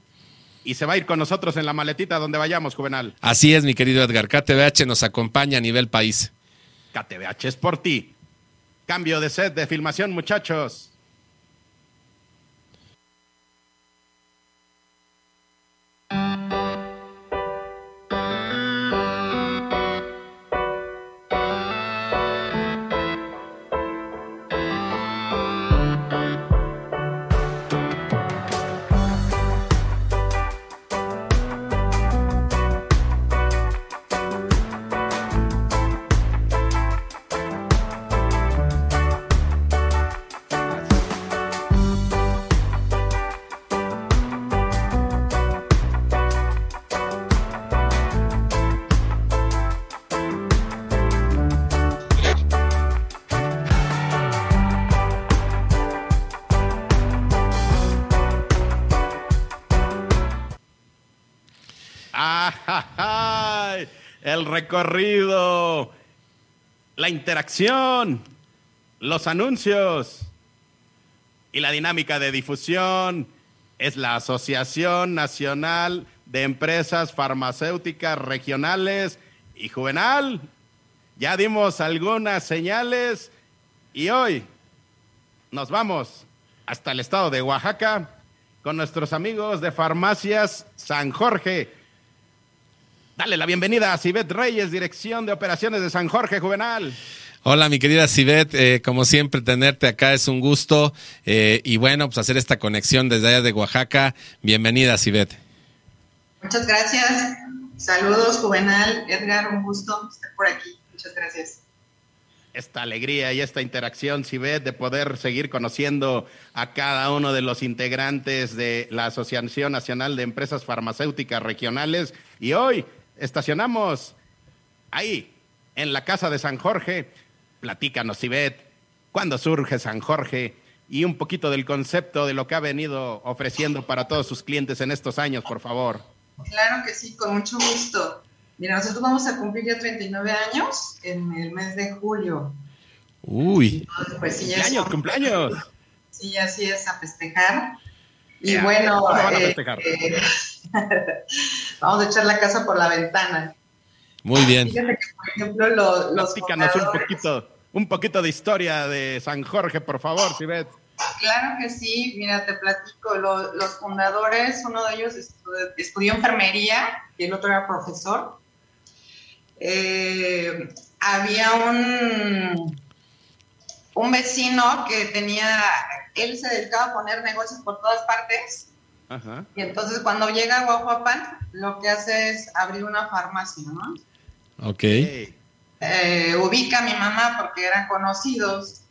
y se va a ir con nosotros en la maletita donde vayamos, Juvenal. Así es, mi querido Edgar. KTBH nos acompaña a nivel país. KTBH es por ti. Cambio de set de filmación, muchachos. Recorrido, la interacción, los anuncios y la dinámica de difusión es la Asociación Nacional de Empresas Farmacéuticas Regionales y Juvenal. Ya dimos algunas señales y hoy nos vamos hasta el estado de Oaxaca con nuestros amigos de Farmacias San Jorge. Dale la bienvenida a Cibet Reyes, Dirección de Operaciones de San Jorge Juvenal. Hola, mi querida Cibet, eh, como siempre tenerte acá es un gusto eh, y bueno, pues hacer esta conexión desde allá de Oaxaca. Bienvenida, Cibet. Muchas gracias. Saludos, Juvenal, Edgar, un gusto estar por aquí. Muchas gracias esta alegría y esta interacción, Sibet, de poder seguir conociendo a cada uno de los integrantes de la Asociación Nacional de Empresas Farmacéuticas Regionales. Y hoy estacionamos ahí, en la Casa de San Jorge. Platícanos, Sibet, ¿cuándo surge San Jorge? Y un poquito del concepto de lo que ha venido ofreciendo para todos sus clientes en estos años, por favor. Claro que sí, con mucho gusto. Mira, nosotros vamos a cumplir ya 39 años en el mes de julio. Uy. pues, sí, cumpleaños, cumpleaños. Sí, así es, a festejar. Y bueno, eh, eh, vamos a echar la casa por la ventana. Muy bien. Fíjate que, por ejemplo, los, los un poquito, un poquito de historia de San Jorge, por favor, Sibet. Claro que sí, mira, te platico, los fundadores, uno de ellos estudió enfermería y el otro era profesor. Eh, había un, un vecino que tenía, él se dedicaba a poner negocios por todas partes. Y entonces cuando llega a Guajuapan, lo que hace es abrir una farmacia, ¿no? Ok. Eh, ubica a mi mamá porque eran conocidos.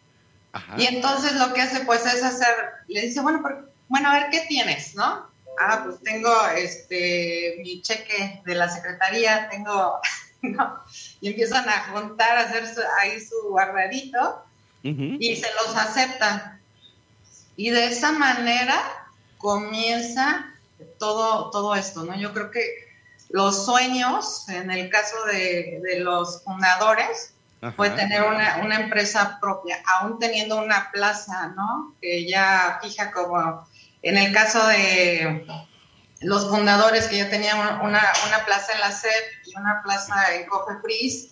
Y entonces lo que hace pues es hacer, le dice, bueno, bueno, a ver, ¿qué tienes, no? Ah, pues tengo este mi cheque de la secretaría, tengo y empiezan a juntar, a hacer ahí su guardadito y se los aceptan. Y de esa manera comienza todo, todo esto, ¿no? Yo creo que los sueños, en el caso de, los fundadores, fue tener una, una, empresa propia, aún teniendo una plaza, ¿no? Que ya fija como, en el caso de los fundadores que ya tenían una, plaza en la SEP y una plaza en Cofepris,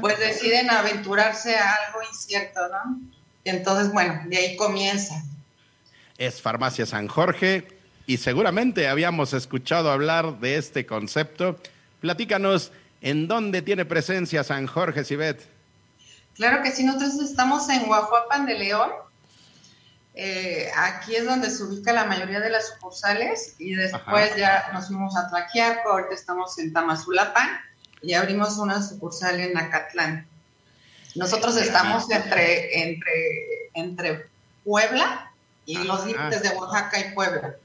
pues deciden aventurarse a algo incierto, ¿no? Y entonces, bueno, de ahí comienza. Es Farmacia San Jorge y seguramente habíamos escuchado hablar de este concepto. Platícanos, ¿en dónde tiene presencia San Jorge, Sibet? Claro que sí, nosotros estamos en Guajuapan de León, eh, aquí es donde se ubica la mayoría de las sucursales y después ya nos fuimos a Tlaquiaco, ahorita estamos en Tamazulapan y abrimos una sucursal en Acatlán. Nosotros estamos entre, entre, entre Puebla y los límites de Oaxaca y Puebla.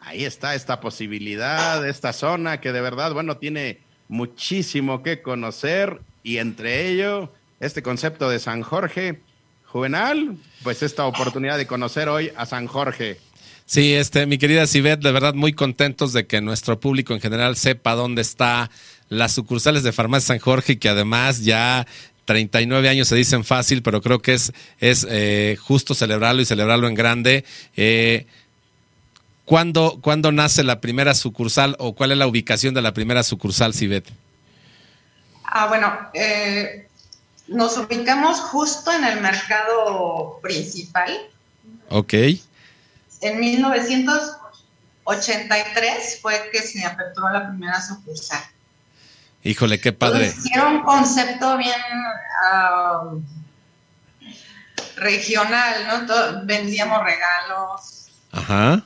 Ahí está esta posibilidad, esta zona que de verdad, bueno, tiene muchísimo que conocer y entre ello este concepto de San Jorge Juvenal, pues esta oportunidad de conocer hoy a San Jorge. Sí, este, mi querida Sibet, de verdad muy contentos de que nuestro público en general sepa dónde está las sucursales de Farmacia San Jorge y que además ya 39 años se dicen fácil, pero creo que es, es eh, justo celebrarlo y celebrarlo en grande. Eh, ¿cuándo, ¿Cuándo nace la primera sucursal o cuál es la ubicación de la primera sucursal, Sibet? Ah, bueno, eh, nos ubicamos justo en el mercado principal. Ok. En 1983 fue que se aperturó la primera sucursal. Híjole, qué padre. era un concepto bien regional, ¿no? vendíamos regalos. Ajá.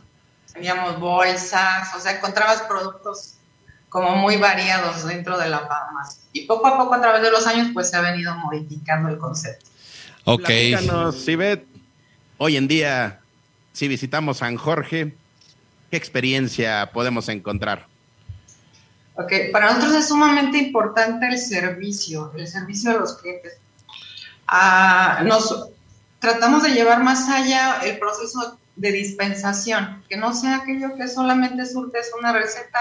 Vendíamos bolsas, o sea, encontrabas productos como muy variados dentro de la farmacia. Y poco a poco a través de los años pues se ha venido modificando el concepto. Ok. Sibet, hoy en día, si visitamos San Jorge, ¿qué experiencia podemos encontrar? Ok, para nosotros es sumamente importante el servicio, el servicio a los clientes. Ah, nos tratamos de llevar más allá el proceso de dispensación, que no sea aquello que solamente surte una receta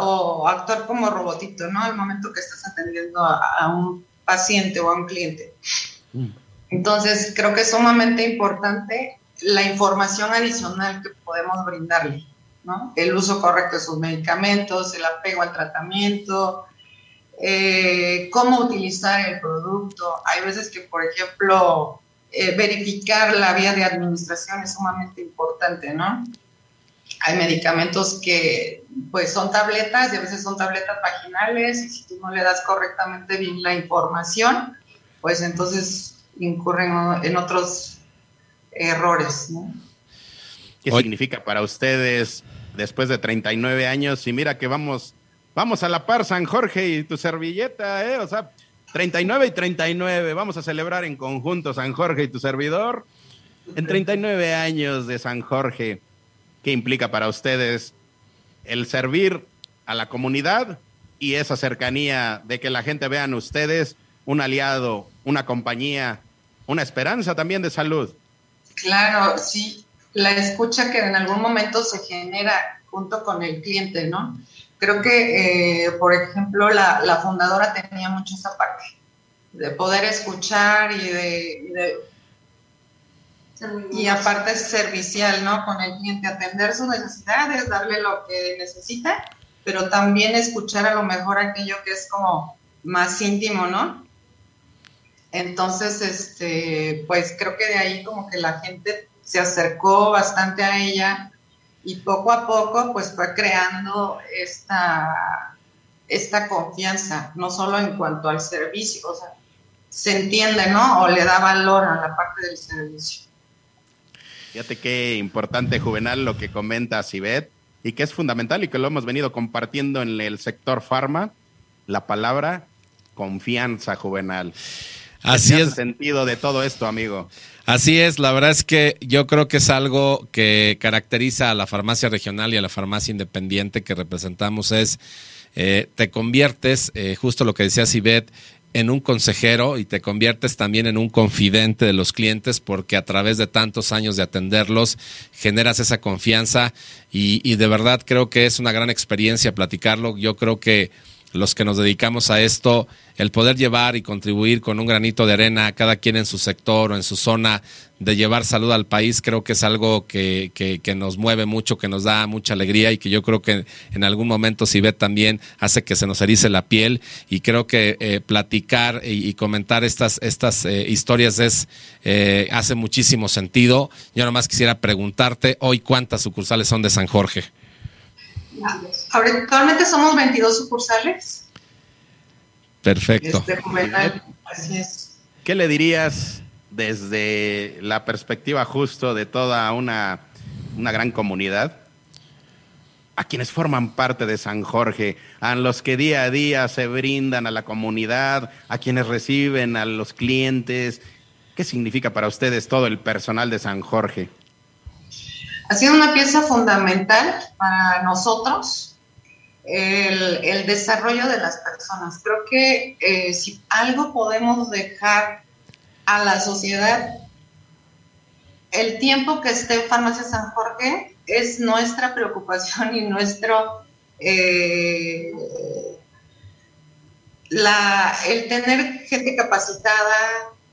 o actuar como robotito, ¿no? Al momento que estás atendiendo a, un paciente o a un cliente. Mm. Entonces, creo que es sumamente importante la información adicional que podemos brindarle, ¿no? El uso correcto de sus medicamentos, el apego al tratamiento, eh, cómo utilizar el producto. Hay veces que, por ejemplo, eh, verificar la vía de administración es sumamente importante, ¿no? Hay medicamentos que pues son tabletas y a veces son tabletas vaginales y si tú no le das correctamente bien la información, pues entonces incurren en otros errores, ¿no? ¿Qué significa para ustedes después de 39 años? Y mira que vamos, vamos a la par, San Jorge y tu servilleta, ¿eh? O sea, 39 y 39, vamos a celebrar en conjunto San Jorge y tu servidor. En 39 años de San Jorge, ¿qué implica para ustedes el servir a la comunidad y esa cercanía de que la gente vean ustedes un aliado, una compañía, una esperanza también de salud? Claro, sí, la escucha que en algún momento se genera junto con el cliente, ¿no? Creo que, eh, por ejemplo, la, fundadora tenía mucho esa parte, de poder escuchar y de, y aparte es servicial, ¿no? Con el cliente, atender sus necesidades, darle lo que necesita, pero también escuchar a lo mejor aquello que es como más íntimo, ¿no? Entonces, este, pues creo que de ahí como que la gente se acercó bastante a ella y poco a poco pues fue creando esta, esta confianza, no solo en cuanto al servicio, o sea, se entiende, ¿no? O le da valor a la parte del servicio. Fíjate qué importante, Juvenal, lo que comenta Sibet y que es fundamental y que lo hemos venido compartiendo en el sector farma, la palabra confianza, Juvenal. Así es. sentido de todo esto, amigo. Así es, la verdad es que yo creo que es algo que caracteriza a la farmacia regional y a la farmacia independiente que representamos es, eh, te conviertes, eh, justo lo que decía Sibet, en un consejero y te conviertes también en un confidente de los clientes porque a través de tantos años de atenderlos generas esa confianza y, y de verdad creo que es una gran experiencia platicarlo. Yo creo que los que nos dedicamos a esto, el poder llevar y contribuir con un granito de arena, cada quien en su sector o en su zona, de llevar salud al país, creo que es algo que, que, nos mueve mucho, que nos da mucha alegría y que yo creo que en algún momento ve también hace que se nos erice la piel y creo que eh, platicar y, comentar estas, estas eh, historias es, eh, hace muchísimo sentido. Yo nomás quisiera preguntarte hoy cuántas sucursales son de San Jorge. Actualmente somos 22 sucursales. Perfecto. Este, así es. ¿Qué le dirías desde la perspectiva justo de toda una, una gran comunidad? a quienes forman parte de San Jorge, a los que día a día se brindan a la comunidad, a quienes reciben a los clientes. ¿Qué significa para ustedes todo el personal de San Jorge? Ha sido una pieza fundamental para nosotros el, desarrollo de las personas. Creo que eh, si algo podemos dejar a la sociedad, el tiempo que esté en Farmacia San Jorge es nuestra preocupación y nuestro... Eh, el tener gente capacitada,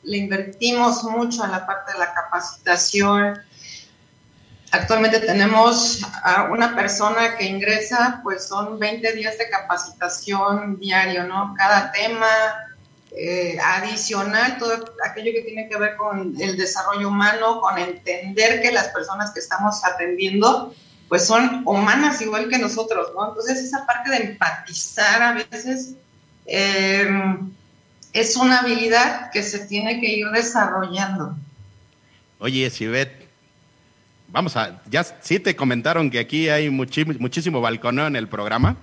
le invertimos mucho a la parte de la capacitación, Actualmente tenemos a una persona que ingresa, pues son 20 días de capacitación diario, ¿no? Cada tema eh, adicional, todo aquello que tiene que ver con el desarrollo humano, con entender que las personas que estamos atendiendo, pues son humanas igual que nosotros, ¿no? Entonces esa parte de empatizar a veces eh, es una habilidad que se tiene que ir desarrollando. Oye, Sibet, vamos a, ya sí te comentaron que aquí hay muchísimo balconeo en el programa.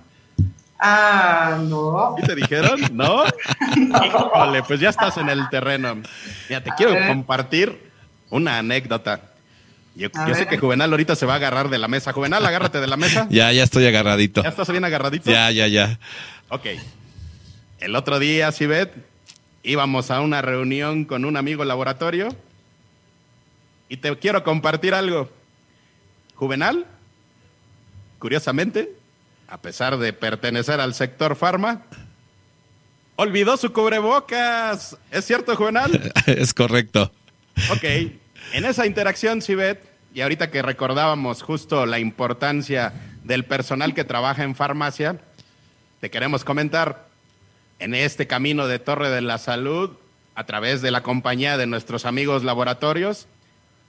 Ah, no. ¿Y te dijeron? ¿No? no. pues ya estás en el terreno. Mira, te quiero compartir una anécdota. Yo, sé que Juvenal ahorita se va a agarrar de la mesa. Juvenal, agárrate de la mesa. Ya, ya estoy agarradito. ¿Ya estás bien agarradito? Ya, ya, ya. Ok. El otro día, Sibet, íbamos a una reunión con un amigo laboratorio y te quiero compartir algo. Juvenal, curiosamente, a pesar de pertenecer al sector farma, olvidó su cubrebocas. ¿Es cierto, Juvenal? es correcto. Ok, en esa interacción, Sibet, y ahorita que recordábamos justo la importancia del personal que trabaja en farmacia, te queremos comentar, en este camino de Torre de la Salud, a través de la compañía de nuestros amigos laboratorios,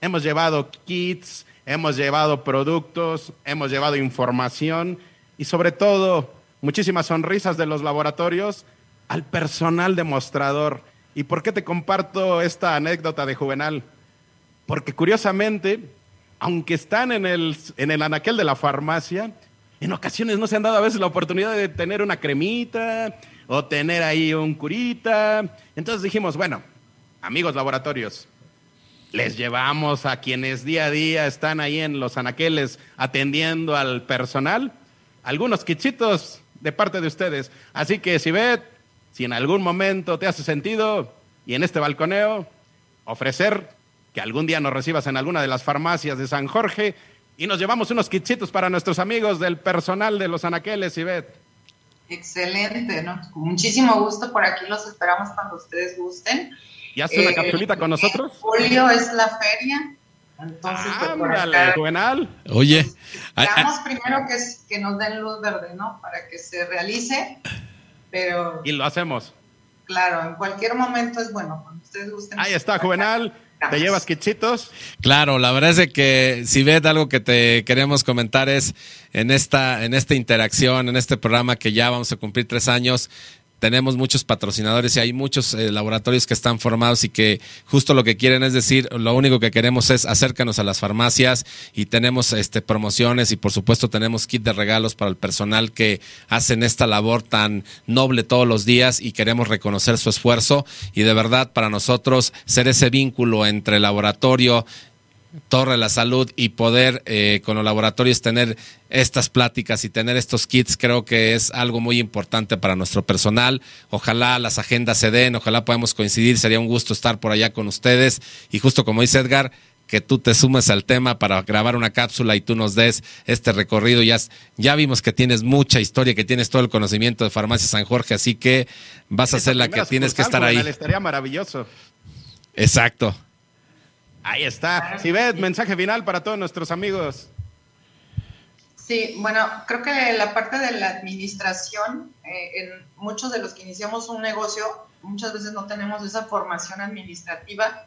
hemos llevado kits, hemos llevado productos, hemos llevado información y sobre todo muchísimas sonrisas de los laboratorios al personal demostrador. ¿Y por qué te comparto esta anécdota de Juvenal? Porque curiosamente, aunque están en el, en el anaquel de la farmacia, en ocasiones no se han dado a veces la oportunidad de tener una cremita o tener ahí un curita. Entonces dijimos, bueno, amigos laboratorios, les llevamos a quienes día a día están ahí en los anaqueles atendiendo al personal algunos quichitos de parte de ustedes. Así que si si en algún momento te hace sentido y en este balconeo ofrecer que algún día nos recibas en alguna de las farmacias de San Jorge y nos llevamos unos kitchitos para nuestros amigos del personal de los anaqueles, Ivette. Excelente, ¿no? Con muchísimo gusto, por aquí los esperamos cuando ustedes gusten. ¿Y hace una eh, capsulita con nosotros? julio es la feria, entonces, Ándale, Juvenal. Oye. Esperamos primero que, que nos den luz verde, ¿no? Para que se realice, pero... Y lo hacemos. Claro, en cualquier momento es bueno, cuando ustedes gusten. Ahí está, Juvenal. ¿Te llevas quichitos? Claro, la verdad es que si ves algo que te queremos comentar es en esta, en esta interacción, en este programa que ya vamos a cumplir tres años, tenemos muchos patrocinadores y hay muchos eh, laboratorios que están formados y que justo lo que quieren es decir, lo único que queremos es acércanos a las farmacias y tenemos este promociones y por supuesto tenemos kit de regalos para el personal que hacen esta labor tan noble todos los días y queremos reconocer su esfuerzo. Y de verdad para nosotros ser ese vínculo entre laboratorio Torre de la Salud y poder eh, con los laboratorios tener estas pláticas y tener estos kits, creo que es algo muy importante para nuestro personal. Ojalá las agendas se den, ojalá podamos coincidir, sería un gusto estar por allá con ustedes. Y justo como dice Edgar, que tú te sumes al tema para grabar una cápsula y tú nos des este recorrido. Ya, ya vimos que tienes mucha historia, que tienes todo el conocimiento de Farmacia San Jorge, así que vas a ser la que tienes que estar ahí. Estaría maravilloso. Exacto. Ahí está. Si ves, mensaje final para todos nuestros amigos. Sí, bueno, creo que la parte de la administración, eh, en muchos de los que iniciamos un negocio, muchas veces no tenemos esa formación administrativa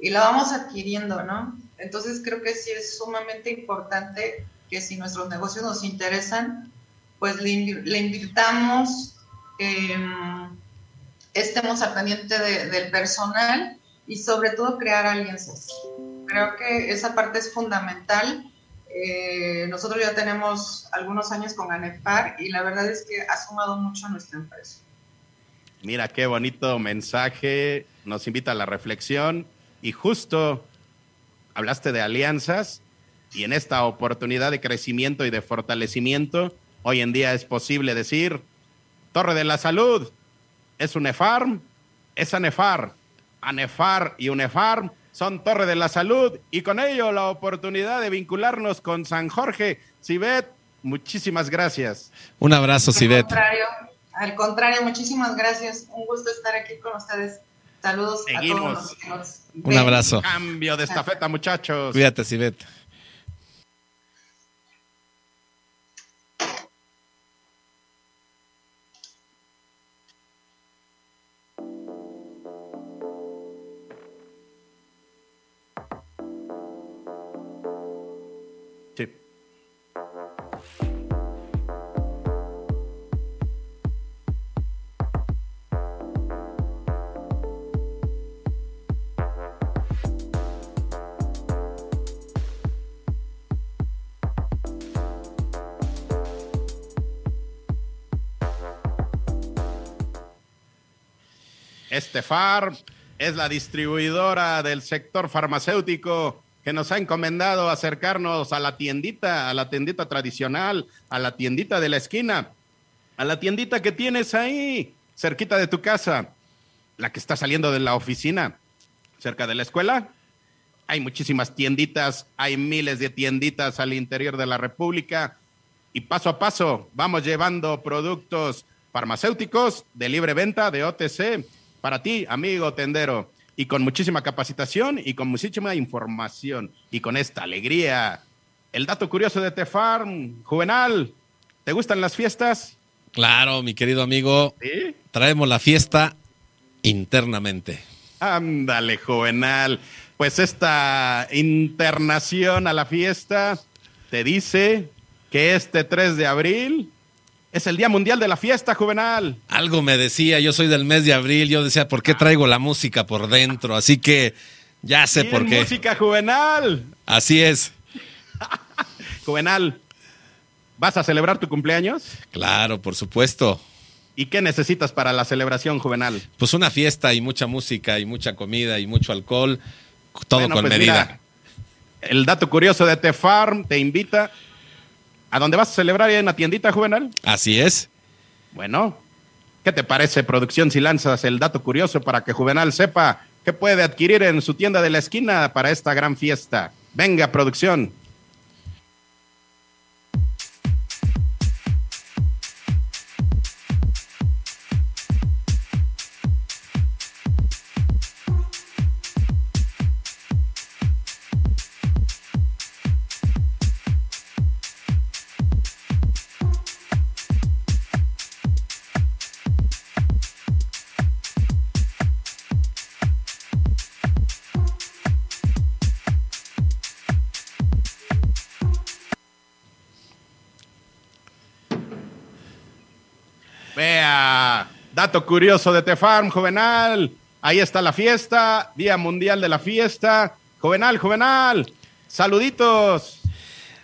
y la vamos adquiriendo, ¿no? Entonces creo que sí es sumamente importante que si nuestros negocios nos interesan, pues le, invirtamos, em, estemos al pendiente del personal y sobre todo crear alianzas. Creo que esa parte es fundamental. Eh, nosotros ya tenemos algunos años con ANEPAR y la verdad es que ha sumado mucho a nuestra empresa. Mira qué bonito mensaje, nos invita a la reflexión y justo hablaste de alianzas y en esta oportunidad de crecimiento y de fortalecimiento, hoy en día es posible decir, Torre de la Salud, es UNEFARM, es ANEFAR, ANEFAR y UNEFARM son Torre de la Salud y con ello la oportunidad de vincularnos con San Jorge. Sibet, muchísimas gracias. Un abrazo, Sibet. Al contrario, al contrario, muchísimas gracias. Un gusto estar aquí con ustedes. Saludos a todos. Un abrazo. Cambio de estafeta, muchachos. Cuídate, Sibet. Estefar es la distribuidora del sector farmacéutico que nos ha encomendado acercarnos a la tiendita, a la tiendita tradicional, a la tiendita de la esquina, a la tiendita que tienes ahí, cerquita de tu casa, la que está saliendo de la oficina, cerca de la escuela. Hay muchísimas tienditas, hay miles de tienditas al interior de la República. y paso a paso vamos llevando productos farmacéuticos de libre venta de OTC para ti, amigo tendero, y con muchísima capacitación y con muchísima información y con esta alegría. El dato curioso de Tefarm, Juvenal, ¿te gustan las fiestas? Claro, mi querido amigo. Traemos la fiesta internamente. Ándale, Juvenal. Pues esta internación a la fiesta te dice que este 3 de abril es el Día Mundial de la Fiesta Juvenal. Algo me decía, yo soy del mes de abril, yo decía, ¿por qué traigo la música por dentro? Así que ya sé por qué. Música juvenal. Así es. juvenal, ¿vas a celebrar tu cumpleaños? Claro, por supuesto. ¿Y qué necesitas para la celebración juvenal? Pues una fiesta y mucha música y mucha comida y mucho alcohol, todo con pues medida. el dato curioso de T-Farm te invita a dónde vas a celebrar en la tiendita juvenal. Así es. Bueno, ¿qué te parece, producción, si lanzas el dato curioso para que Juvenal sepa qué puede adquirir en su tienda de la esquina para esta gran fiesta? Venga, producción. Dato curioso de Tefarm, Juvenal. Ahí está la fiesta, Día Mundial de la Fiesta. Juvenal, Juvenal. Saluditos.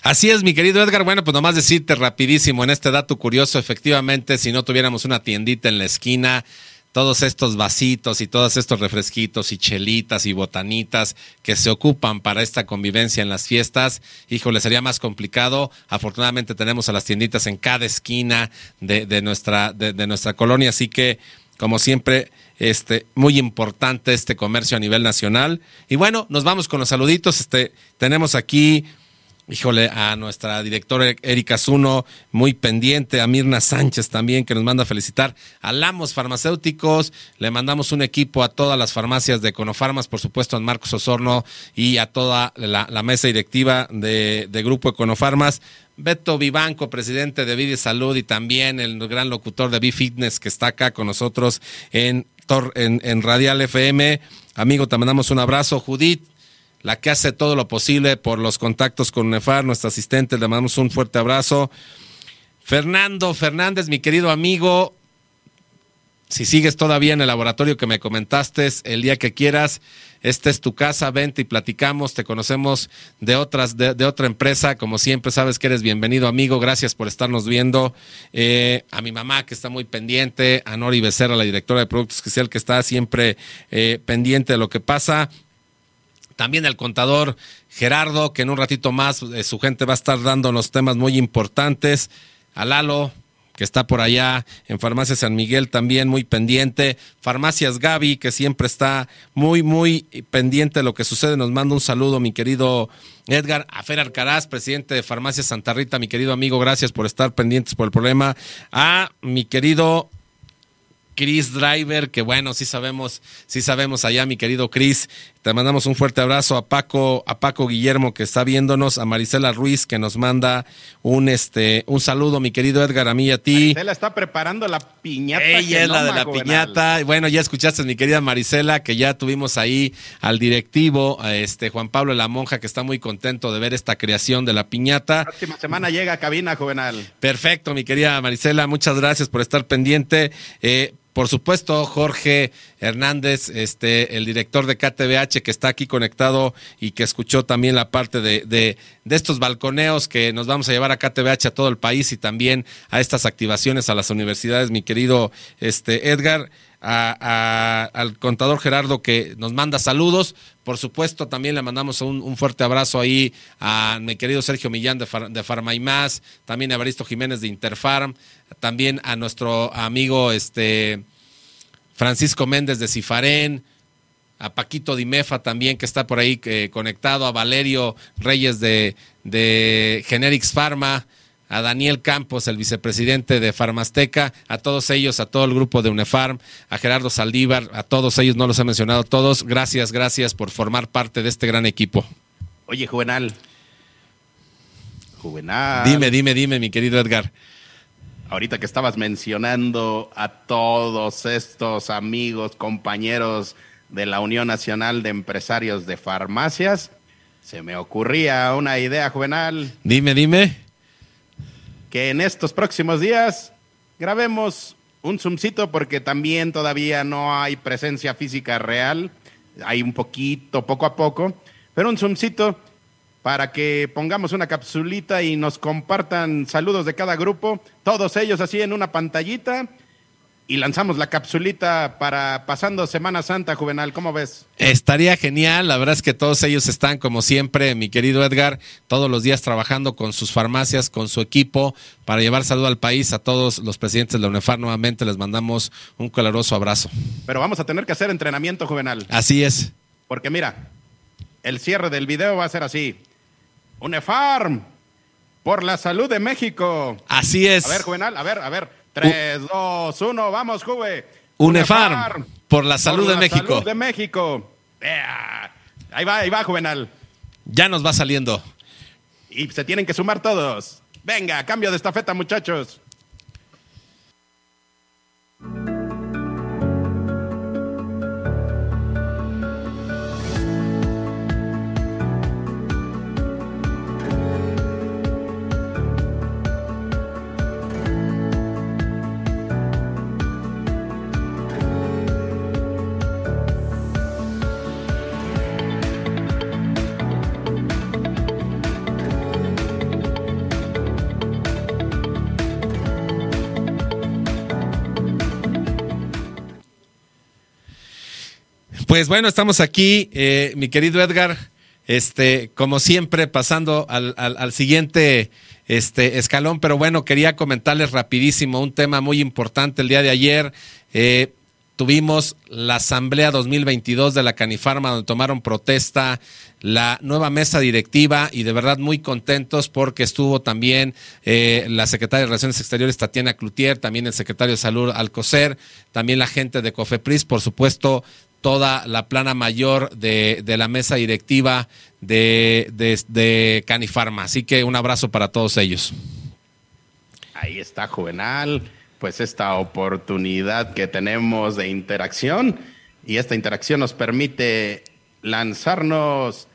Así es, mi querido Edgar. Bueno, pues nomás decirte rapidísimo en este dato curioso, efectivamente, si no tuviéramos una tiendita en la esquina, todos estos vasitos y todos estos refresquitos y chelitas y botanitas que se ocupan para esta convivencia en las fiestas, híjole, sería más complicado. Afortunadamente tenemos a las tienditas en cada esquina de, nuestra, de, nuestra colonia, así que, como siempre, este, muy importante este comercio a nivel nacional. Y bueno, nos vamos con los saluditos. Este, tenemos aquí híjole, a nuestra directora Erika Zuno, muy pendiente, a Mirna Sánchez también, que nos manda a felicitar, a Lamos Farmacéuticos, le mandamos un equipo a todas las farmacias de Econofarmas, por supuesto a Marcos Osorno y a toda la, mesa directiva de, Grupo Econofarmas. Beto Vivanco, presidente de Vida Salud y también el gran locutor de B-Fitness que está acá con nosotros en, en, en Radial FM. Amigo, te mandamos un abrazo. Judith, la que hace todo lo posible por los contactos con Nefar, nuestra asistente, le mandamos un fuerte abrazo. Fernando Fernández, mi querido amigo, si sigues todavía en el laboratorio que me comentaste, el día que quieras, esta es tu casa, vente y platicamos, te conocemos de otras, de, otra empresa, como siempre sabes que eres bienvenido amigo, gracias por estarnos viendo, eh, a mi mamá que está muy pendiente, a Nori Becerra, la directora de Productos Especial, que está siempre eh, pendiente de lo que pasa, también el contador Gerardo, que en un ratito más eh, su gente va a estar dando los temas muy importantes. A Lalo, que está por allá en Farmacia San Miguel también muy pendiente. Farmacias Gaby, que siempre está muy, muy pendiente de lo que sucede. Nos manda un saludo, mi querido Edgar. A Fer presidente de Farmacia Santa Rita, mi querido amigo, gracias por estar pendientes por el problema. A mi querido Chris Driver, que bueno, sí sabemos, sí sabemos allá, mi querido Chris. Te mandamos un fuerte abrazo a Paco, a Paco Guillermo que está viéndonos, a Marisela Ruiz que nos manda un este, un saludo, mi querido Edgar, a mí y a ti. Marisela está preparando la piñata. Ella es la de la piñata. Bueno, ya escuchaste, mi querida Marisela, que ya tuvimos ahí al directivo, a este Juan Pablo la monja, que está muy contento de ver esta creación de la piñata. La próxima semana llega a cabina, Juvenal. Perfecto, mi querida Marisela, muchas gracias por estar pendiente. Eh, por supuesto, Jorge Hernández, este, el director de KTBH, que está aquí conectado y que escuchó también la parte de, de, estos balconeos que nos vamos a llevar a KTBH a todo el país y también a estas activaciones a las universidades, mi querido este, Edgar. Al contador Gerardo que nos manda saludos. Por supuesto, también le mandamos un, fuerte abrazo ahí a mi querido Sergio Millán de, Far, de Farmaimás, también a Evaristo Jiménez de Interfarm, también a nuestro amigo este, Francisco Méndez de Cifarén, a Paquito Dimefa también que está por ahí eh, conectado, a Valerio Reyes de, de Generics Pharma, a Daniel Campos, el vicepresidente de Farmasteca, a todos ellos, a todo el grupo de UNEFARM, a Gerardo Saldívar, a todos ellos, no los he mencionado todos. Gracias, gracias por formar parte de este gran equipo. Oye, Juvenal. Juvenal. Dime, dime, dime, mi querido Edgar. Ahorita que estabas mencionando a todos estos amigos, compañeros de la Unión Nacional de Empresarios de Farmacias, se me ocurría una idea, Juvenal. Dime, dime que en estos próximos días grabemos un zoomcito porque también todavía no hay presencia física real, hay un poquito, poco a poco, pero un zoomcito para que pongamos una capsulita y nos compartan saludos de cada grupo, todos ellos así en una pantallita y lanzamos la capsulita para pasando Semana Santa, Juvenal. ¿Cómo ves? Estaría genial. La verdad es que todos ellos están, como siempre, mi querido Edgar, todos los días trabajando con sus farmacias, con su equipo, para llevar salud al país. A todos los presidentes de la UNEFAR nuevamente les mandamos un caloroso abrazo. Pero vamos a tener que hacer entrenamiento, Juvenal. Así es. Porque mira, el cierre del video va a ser así. UNEFAR, por la salud de México. Así es. A ver, Juvenal, a ver, a ver. 3, 2, 1, vamos, Juve. UNEFARM, por la salud por la de México. Salud de México. Ahí va, ahí va, Juvenal. Ya nos va saliendo. Y se tienen que sumar todos. Venga, cambio de estafeta, muchachos. Pues bueno, estamos aquí, eh, mi querido Edgar, este, como siempre, pasando al, al, siguiente este, escalón, pero bueno, quería comentarles rapidísimo un tema muy importante el día de ayer. Eh, tuvimos la Asamblea 2022 de la Canifarma, donde tomaron protesta la nueva mesa directiva y de verdad muy contentos porque estuvo también eh, la secretaria de Relaciones Exteriores Tatiana Cloutier, también el secretario de Salud Alcocer, también la gente de COFEPRIS, por supuesto, toda la plana mayor de, la mesa directiva de, de, Canifarma. Así que un abrazo para todos ellos. Ahí está, Juvenal, pues esta oportunidad que tenemos de interacción y esta interacción nos permite lanzarnos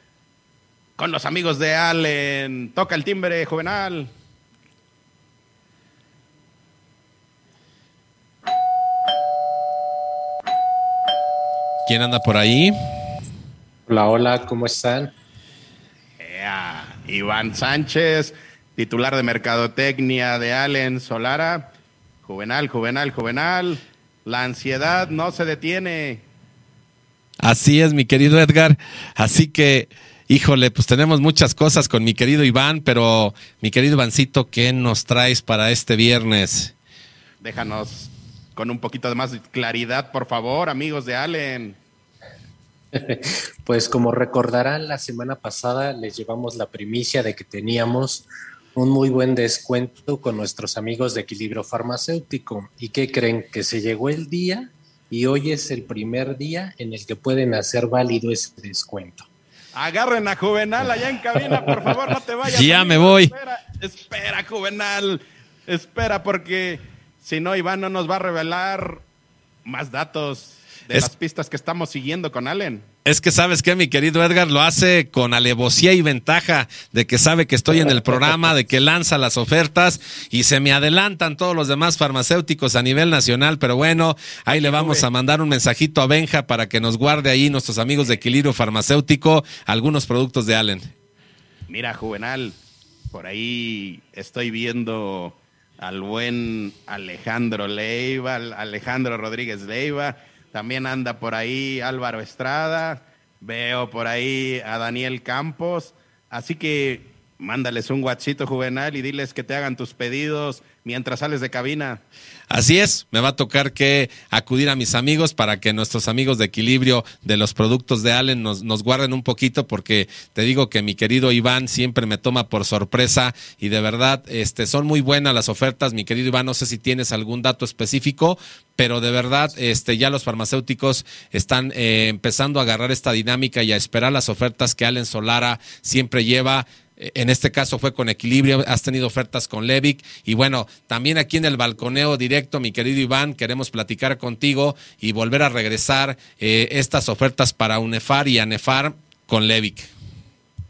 con los amigos de Allen. Toca el timbre, Juvenal. ¿Quién anda por ahí? Hola, hola, ¿cómo están? Iván Sánchez, titular de Mercadotecnia de Allen Solara. Juvenal, juvenal, juvenal. La ansiedad no se detiene. Así es, mi querido Edgar. Así que, híjole, pues tenemos muchas cosas con mi querido Iván, pero mi querido Ivancito, ¿qué nos traes para este viernes? Déjanos con un poquito de más claridad, por favor, amigos de Allen. Pues como recordarán, la semana pasada les llevamos la primicia de que teníamos un muy buen descuento con nuestros amigos de Equilibrio Farmacéutico. ¿Y qué creen? Que se llegó el día y hoy es el primer día en el que pueden hacer válido ese descuento. Agarren a Juvenal allá en cabina, por favor, no te vayas. Ya me voy. Espera, espera, Juvenal. Espera, porque si no, Iván no nos va a revelar más datos de las pistas que estamos siguiendo con Allen. Es que sabes que mi querido Edgar lo hace con alevosía y ventaja de que sabe que estoy en el programa, de que lanza las ofertas y se me adelantan todos los demás farmacéuticos a nivel nacional, pero bueno, ahí le vamos a mandar un mensajito a Benja para que nos guarde ahí nuestros amigos de Equilibrio Farmacéutico algunos productos de Allen. Mira, Juvenal, por ahí estoy viendo al buen Alejandro Leiva, Alejandro Rodríguez Leiva también anda por ahí Álvaro Estrada. Veo por ahí a Daniel Campos. Así que Mándales un guachito juvenal y diles que te hagan tus pedidos mientras sales de cabina. Así es, me va a tocar que acudir a mis amigos para que nuestros amigos de equilibrio de los productos de Allen nos, nos, guarden un poquito, porque te digo que mi querido Iván siempre me toma por sorpresa y de verdad este, son muy buenas las ofertas. Mi querido Iván, no sé si tienes algún dato específico, pero de verdad este, ya los farmacéuticos están eh, empezando a agarrar esta dinámica y a esperar las ofertas que Allen Solara siempre lleva en este caso fue con Equilibrio, has tenido ofertas con Levic y bueno, también aquí en el balconeo directo, mi querido Iván, queremos platicar contigo y volver a regresar eh, estas ofertas para UNEFAR y ANEFAR con Levic.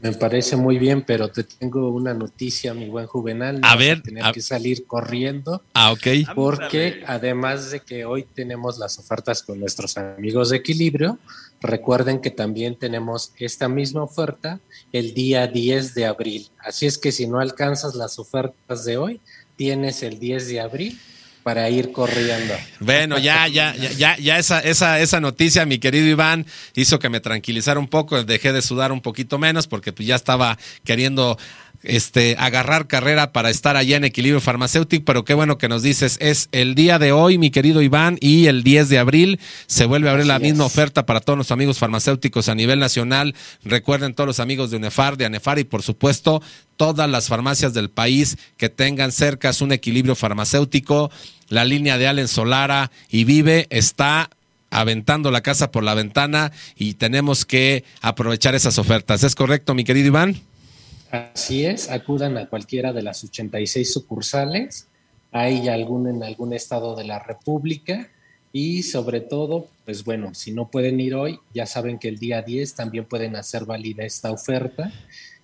Me parece muy bien, pero te tengo una noticia, mi buen Juvenal. a ver. tener que salir corriendo. Ah, ok. Porque además de que hoy tenemos las ofertas con nuestros amigos de Equilibrio, recuerden que también tenemos esta misma oferta el día 10 de abril. Así es que si no alcanzas las ofertas de hoy, tienes el 10 de abril para ir corriendo. Bueno, ya, ya, ya, ya, esa, esa, esa noticia, mi querido Iván, hizo que me tranquilizara un poco, dejé de sudar un poquito menos porque pues ya estaba queriendo este, agarrar carrera para estar allá en equilibrio farmacéutico, pero qué bueno que nos dices, es el día de hoy, mi querido Iván, y el 10 de abril se vuelve a abrir la misma oferta para todos los amigos farmacéuticos a nivel nacional. Recuerden todos los amigos de UNEFAR, de ANEFAR y por supuesto todas las farmacias del país que tengan cerca un equilibrio farmacéutico. La línea de Allen Solara y Vive está aventando la casa por la ventana y tenemos que aprovechar esas ofertas. ¿Es correcto, mi querido Iván? Así es, acudan a cualquiera de las 86 sucursales. Hay algún en algún estado de la República y sobre todo, pues bueno, si no pueden ir hoy, ya saben que el día 10 también pueden hacer válida esta oferta.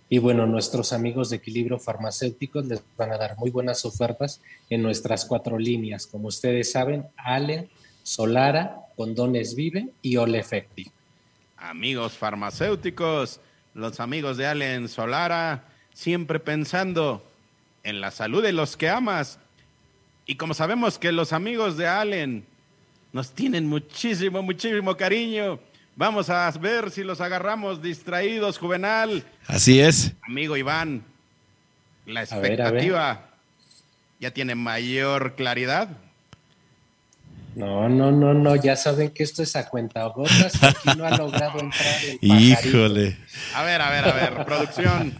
Y bueno, nuestros amigos de Equilibrio Farmacéuticos les van a dar muy buenas ofertas en nuestras cuatro líneas. Como ustedes saben, Allen, Solara, Condones Vive y Ole Amigos farmacéuticos, los amigos de Allen Solara, siempre pensando en la salud de los que amas. Y como sabemos que los amigos de Allen nos tienen muchísimo, muchísimo cariño, vamos a ver si los agarramos distraídos, Juvenal. Así es. Amigo Iván, la expectativa ya tiene mayor claridad. No, no, no, no, ya saben que esto es a cuenta gotas, aquí no ha logrado entrar el Híjole. A ver, a ver, a ver, producción.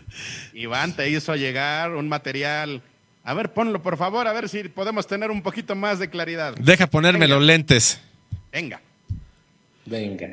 Iván te hizo llegar un material. A ver, ponlo por favor, a ver si podemos tener un poquito más de claridad. Deja ponerme los lentes. Venga. Venga.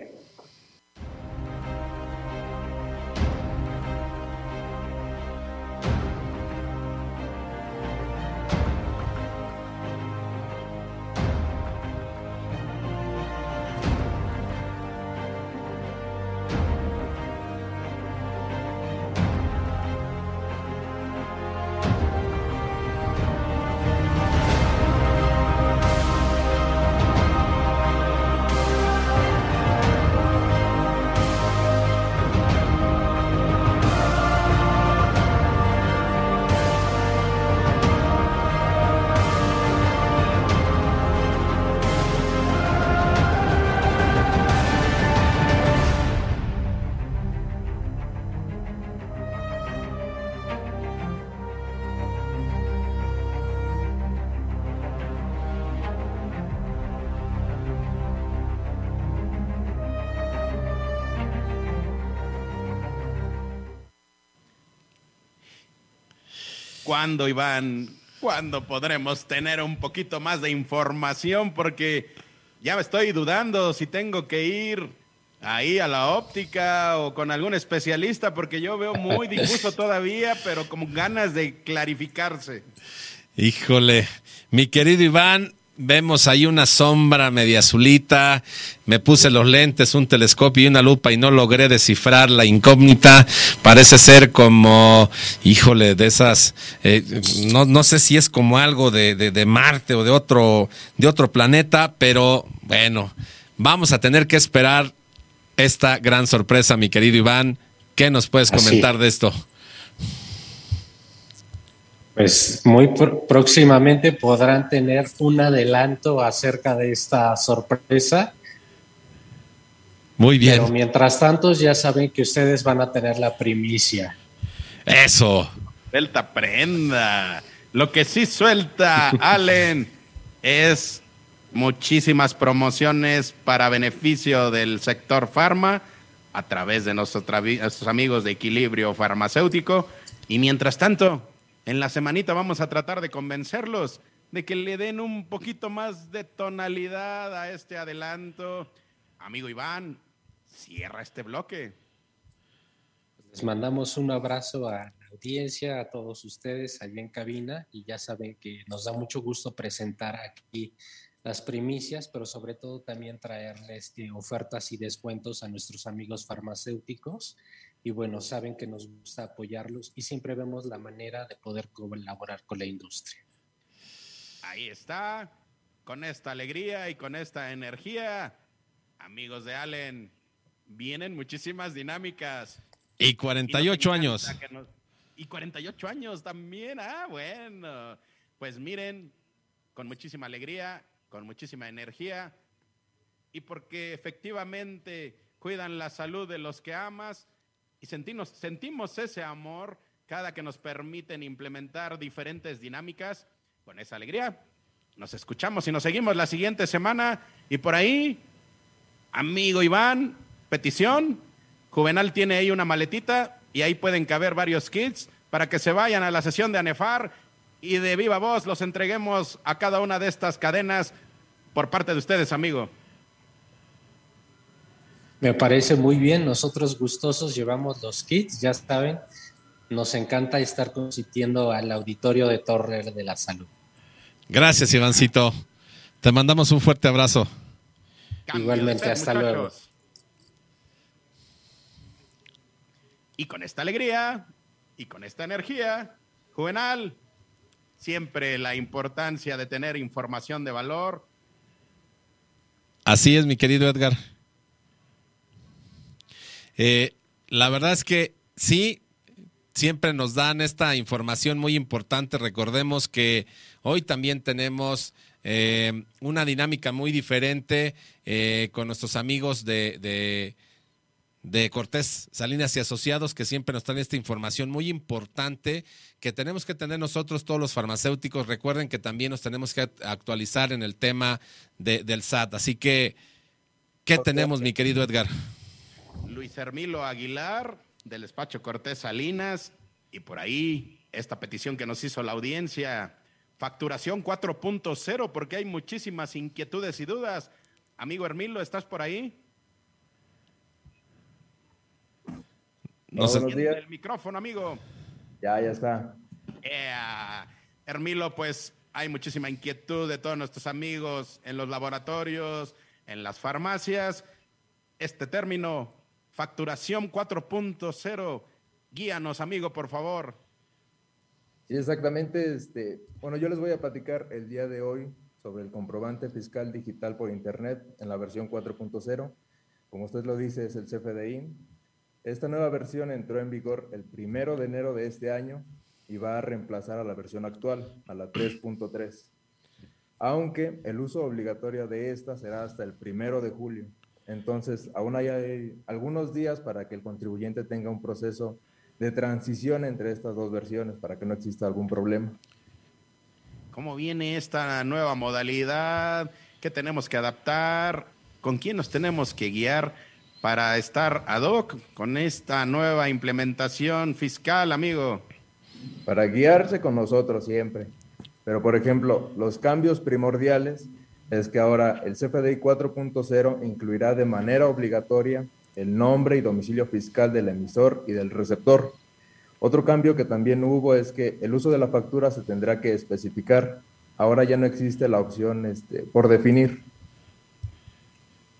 ¿Cuándo, Iván? ¿Cuándo podremos tener un poquito más de información? Porque ya me estoy dudando si tengo que ir ahí a la óptica o con algún especialista, porque yo veo muy difuso todavía, pero con ganas de clarificarse. Híjole, mi querido Iván, Vemos ahí una sombra media azulita. Me puse los lentes, un telescopio y una lupa y no logré descifrar la incógnita. Parece ser como, híjole, de esas. Eh, no, no, sé si es como algo de, de, Marte o de otro, de otro planeta, pero bueno, vamos a tener que esperar esta gran sorpresa, mi querido Iván. ¿Qué nos puedes comentar de esto? Pues muy próximamente podrán tener un adelanto acerca de esta sorpresa. Muy bien. Pero mientras tanto ya saben que ustedes van a tener la primicia. Eso. Suelta prenda. Lo que sí suelta, Allen, es muchísimas promociones para beneficio del sector farma a través de nuestros amigos de Equilibrio Farmacéutico. Y mientras tanto, en la semanita vamos a tratar de convencerlos de que le den un poquito más de tonalidad a este adelanto. Amigo Iván, cierra este bloque. Les mandamos un abrazo a la audiencia, a todos ustedes allí en cabina y ya saben que nos da mucho gusto presentar aquí las primicias, pero sobre todo también traerles eh, ofertas y descuentos a nuestros amigos farmacéuticos. Y bueno, saben que nos gusta apoyarlos y siempre vemos la manera de poder colaborar con la industria. Ahí está, con esta alegría y con esta energía, amigos de Allen, vienen muchísimas dinámicas. Y 48 años. Y 48 años también, ah, bueno. Pues miren, con muchísima alegría, con muchísima energía y porque efectivamente cuidan la salud de los que amas y sentimos, sentimos ese amor cada que nos permiten implementar diferentes dinámicas con esa alegría. Nos escuchamos y nos seguimos la siguiente semana y por ahí, amigo Iván, petición, Juvenal tiene ahí una maletita y ahí pueden caber varios kits para que se vayan a la sesión de ANEFAR y de viva voz los entreguemos a cada una de estas cadenas por parte de ustedes, amigo. Me parece muy bien. Nosotros gustosos llevamos los kits, ya saben. Nos encanta estar consistiendo al auditorio de Torre de la Salud. Gracias, Ivancito. Te mandamos un fuerte abrazo. Igualmente, hasta luego. Y con esta alegría y con esta energía, Juvenal, siempre la importancia de tener información de valor Así es, mi querido Edgar. Eh, la verdad es que sí, siempre nos dan esta información muy importante. Recordemos que hoy también tenemos eh, una dinámica muy diferente eh, con nuestros amigos de de Cortés Salinas y Asociados, que siempre nos traen esta información muy importante que tenemos que tener nosotros todos los farmacéuticos. Recuerden que también nos tenemos que actualizar en el tema del SAT. Así que, ¿qué tenemos, mi querido Edgar? Luis Hermilo Aguilar, del despacho Cortés Salinas, y por ahí esta petición que nos hizo la audiencia, facturación 4.0, porque hay muchísimas inquietudes y dudas. Amigo Hermilo, ¿estás por ahí? No buenos días. El micrófono, amigo. Ya, ya está. Hermilo, pues hay muchísima inquietud de todos nuestros amigos en los laboratorios, en las farmacias. Este término, facturación 4.0, guíanos, amigo, por favor. Sí, exactamente. Este, bueno, yo les voy a platicar el día de hoy sobre el comprobante fiscal digital por Internet en la versión 4.0. Como usted lo dice, es el CFDI, esta nueva versión entró en vigor el primero de enero de este año y va a reemplazar a la versión actual, a la 3.3. Aunque el uso obligatorio de esta será hasta el primero de julio. Entonces, aún hay algunos días para que el contribuyente tenga un proceso de transición entre estas dos versiones para que no exista algún problema. ¿Cómo viene esta nueva modalidad? ¿Qué tenemos que adaptar? ¿Con quién nos tenemos que guiar? para estar ad hoc con esta nueva implementación fiscal, amigo? Para guiarse con nosotros siempre. Pero, por ejemplo, los cambios primordiales es que ahora el CFDI 4.0 incluirá de manera obligatoria el nombre y domicilio fiscal del emisor y del receptor. Otro cambio que también hubo es que el uso de la factura se tendrá que especificar. Ahora ya no existe la opción este, por definir.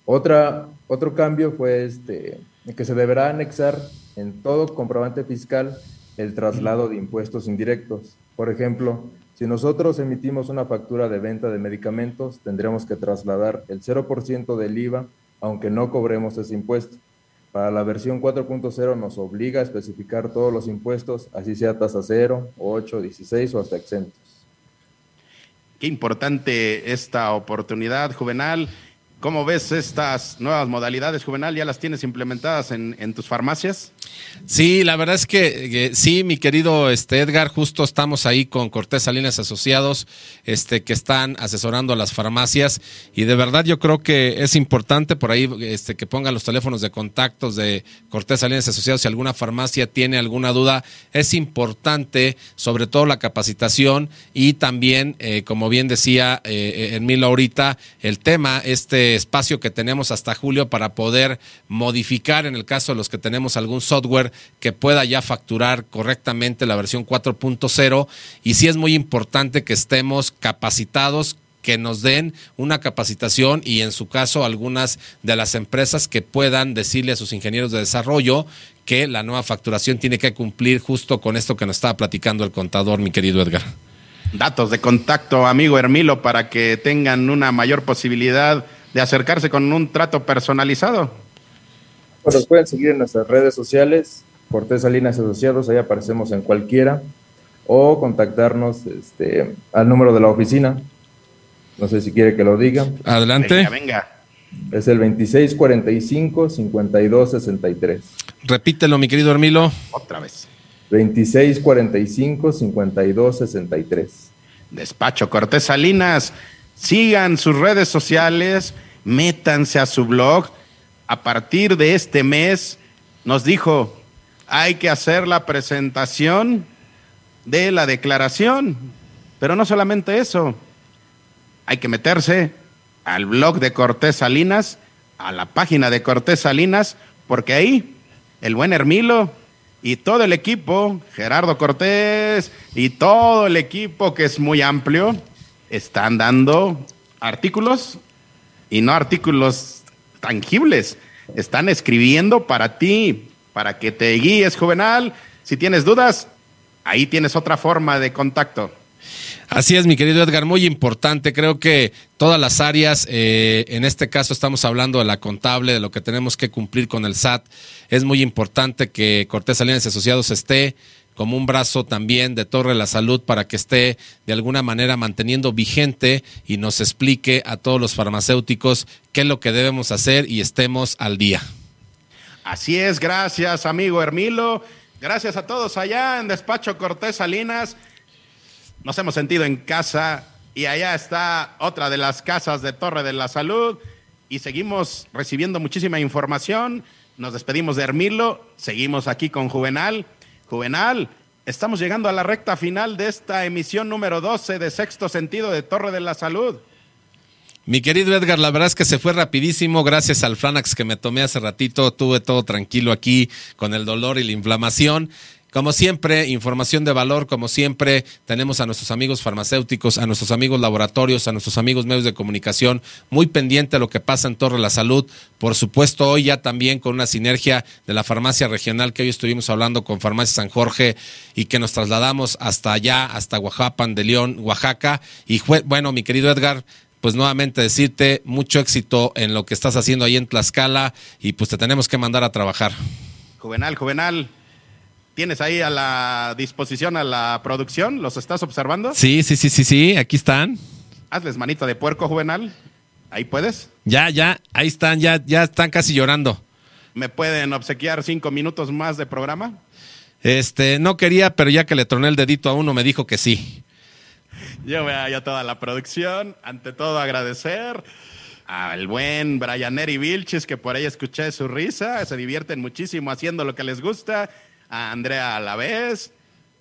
Otra, otro cambio fue este, que se deberá anexar en todo comprobante fiscal el traslado de impuestos indirectos. Por ejemplo, si nosotros emitimos una factura de venta de medicamentos, tendremos que trasladar el 0% del IVA, aunque no cobremos ese impuesto. Para la versión 4.0 nos obliga a especificar todos los impuestos, así sea tasa 0, 8, 16 o hasta exentos. Qué importante esta oportunidad, Juvenal ¿Cómo ves estas nuevas modalidades, Juvenal? ¿Ya las tienes implementadas en, tus farmacias? Sí, la verdad es que, sí, mi querido este, Edgar, justo estamos ahí con Cortés Salinas Asociados, este, que están asesorando a las farmacias y de verdad yo creo que es importante por ahí este, que pongan los teléfonos de contactos de Cortés Salinas Asociados si alguna farmacia tiene alguna duda. Es importante, sobre todo la capacitación y también, eh, como bien decía eh, Emilio ahorita, el tema, este espacio que tenemos hasta julio para poder modificar en el caso de los que tenemos algún software que pueda ya facturar correctamente la versión 4.0 y sí es muy importante que estemos capacitados que nos den una capacitación y en su caso algunas de las empresas que puedan decirle a sus ingenieros de desarrollo que la nueva facturación tiene que cumplir justo con esto que nos estaba platicando el contador, mi querido Edgar. Datos de contacto, amigo Hermilo, para que tengan una mayor posibilidad de acercarse con un trato personalizado? Pues nos pueden seguir en nuestras redes sociales, Cortés Salinas Asociados, ahí aparecemos en cualquiera, o contactarnos este, al número de la oficina. No sé si quiere que lo diga. Adelante. Venga, venga. Es el 2645-5263. Repítelo, mi querido Hermilo. Otra vez. 2645-5263. Despacho Cortés Salinas. Sigan sus redes sociales, métanse a su blog. A partir de este mes nos dijo, hay que hacer la presentación de la declaración. Pero no solamente eso, hay que meterse al blog de Cortés Salinas, a la página de Cortés Salinas, porque ahí el buen Hermilo y todo el equipo, Gerardo Cortés y todo el equipo que es muy amplio, están dando artículos y no artículos tangibles. Están escribiendo para ti, para que te guíes, Juvenal. Si tienes dudas, ahí tienes otra forma de contacto. Así es, mi querido Edgar, muy importante. Creo que todas las áreas, eh, en este caso estamos hablando de la contable, de lo que tenemos que cumplir con el SAT. Es muy importante que Cortés Salinas Asociados esté como un brazo también de Torre la Salud para que esté de alguna manera manteniendo vigente y nos explique a todos los farmacéuticos qué es lo que debemos hacer y estemos al día. Así es, gracias amigo Hermilo, gracias a todos allá en Despacho Cortés Salinas. Nos hemos sentido en casa y allá está otra de las casas de Torre de la Salud y seguimos recibiendo muchísima información. Nos despedimos de Hermilo, seguimos aquí con Juvenal Juvenal, estamos llegando a la recta final de esta emisión número 12 de Sexto Sentido de Torre de la Salud. Mi querido Edgar, la verdad es que se fue rapidísimo, gracias al Flanax que me tomé hace ratito, tuve todo tranquilo aquí con el dolor y la inflamación. Como siempre, información de valor, como siempre, tenemos a nuestros amigos farmacéuticos, a nuestros amigos laboratorios, a nuestros amigos medios de comunicación, muy pendiente a lo que pasa en Torre la Salud. Por supuesto, hoy ya también con una sinergia de la farmacia regional que hoy estuvimos hablando con Farmacia San Jorge y que nos trasladamos hasta allá, hasta Oaxaca, de León, Oaxaca. Y bueno, mi querido Edgar, pues nuevamente decirte mucho éxito en lo que estás haciendo ahí en Tlaxcala y pues te tenemos que mandar a trabajar. Juvenal, Juvenal, ¿Tienes ahí a la disposición a la producción? ¿Los estás observando? Sí, sí, sí, sí, sí, aquí están. Hazles manita de puerco, Juvenal. Ahí puedes. Ya, ya, ahí están, ya, ya están casi llorando. ¿Me pueden obsequiar cinco minutos más de programa? Este, no quería, pero ya que le troné el dedito a uno, me dijo que sí. Yo voy a, toda la producción. Ante todo, agradecer al buen Brian Eri Vilches, que por ahí escuché su risa. Se divierten muchísimo haciendo lo que les gusta a Andrea Alavés,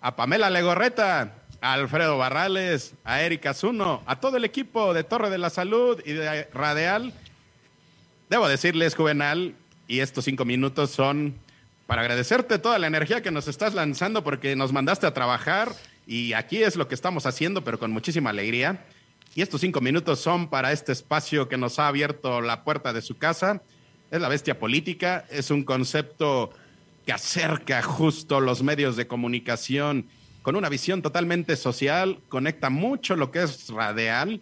a Pamela Legorreta, a Alfredo Barrales, a Erika Zuno, a todo el equipo de Torre de la Salud y de Radial. Debo decirles, Juvenal, y estos cinco minutos son para agradecerte toda la energía que nos estás lanzando porque nos mandaste a trabajar y aquí es lo que estamos haciendo, pero con muchísima alegría. Y estos cinco minutos son para este espacio que nos ha abierto la puerta de su casa. Es la bestia política, es un concepto que acerca justo los medios de comunicación con una visión totalmente social, conecta mucho lo que es radial.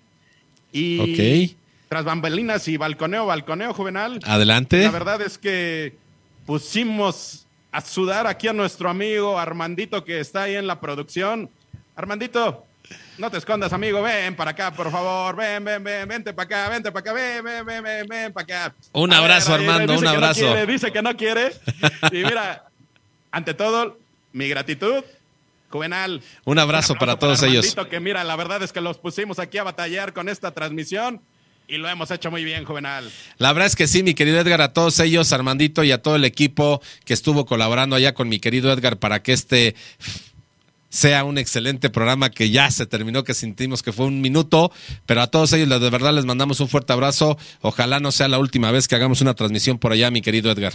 Y tras bambalinas y balconeo, balconeo juvenal. Adelante. La verdad es que pusimos a sudar aquí a nuestro amigo Armandito que está ahí en la producción. Armandito, No te escondas, amigo. Ven para acá, por favor. Ven, ven, ven. Vente para acá, vente para acá. Ven, ven, ven, ven, ven para acá. Un abrazo, Armando, un abrazo. dice que no quiere. Y mira, ante todo, mi gratitud. Juvenal. Un abrazo, para todos ellos. Que mira, la verdad es que los pusimos aquí a batallar con esta transmisión y lo hemos hecho muy bien, Juvenal. La verdad es que sí, mi querido Edgar, a todos ellos, Armandito y a todo el equipo que estuvo colaborando allá con mi querido Edgar para que este sea un excelente programa que ya se terminó, que sentimos que fue un minuto, pero a todos ellos de verdad les mandamos un fuerte abrazo. Ojalá no sea la última vez que hagamos una transmisión por allá, mi querido Edgar.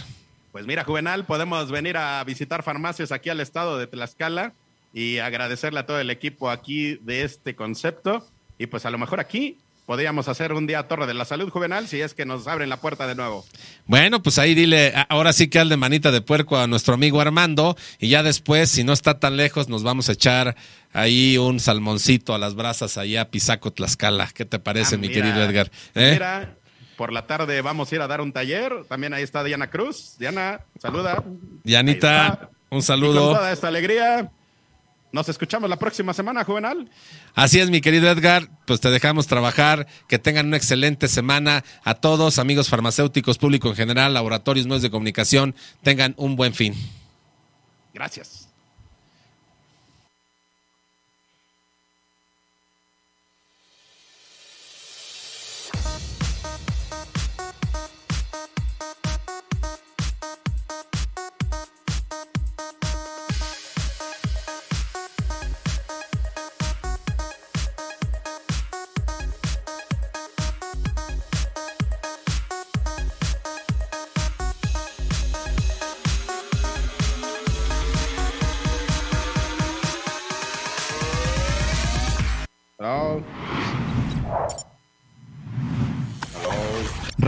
Pues mira, Juvenal, podemos venir a visitar farmacias aquí al estado de Tlaxcala y agradecerle a todo el equipo aquí de este concepto. Y pues a lo mejor aquí podríamos hacer un día Torre de la Salud Juvenal si es que nos abren la puerta de nuevo. Bueno, pues ahí dile, ahora sí que al de manita de puerco a nuestro amigo Armando y ya después, si no está tan lejos, nos vamos a echar ahí un salmoncito a las brasas allá a Pisaco, Tlaxcala. ¿Qué te parece, ah, mi querido Edgar? ¿Eh? Mira, por la tarde vamos a ir a dar un taller. También ahí está Diana Cruz. Diana, saluda. Dianita, un saludo. con toda esta alegría. Nos escuchamos la próxima semana, Juvenal. Así es, mi querido Edgar. Pues te dejamos trabajar. Que tengan una excelente semana. A todos, amigos farmacéuticos, público en general, laboratorios, medios de comunicación, tengan un buen fin. Gracias.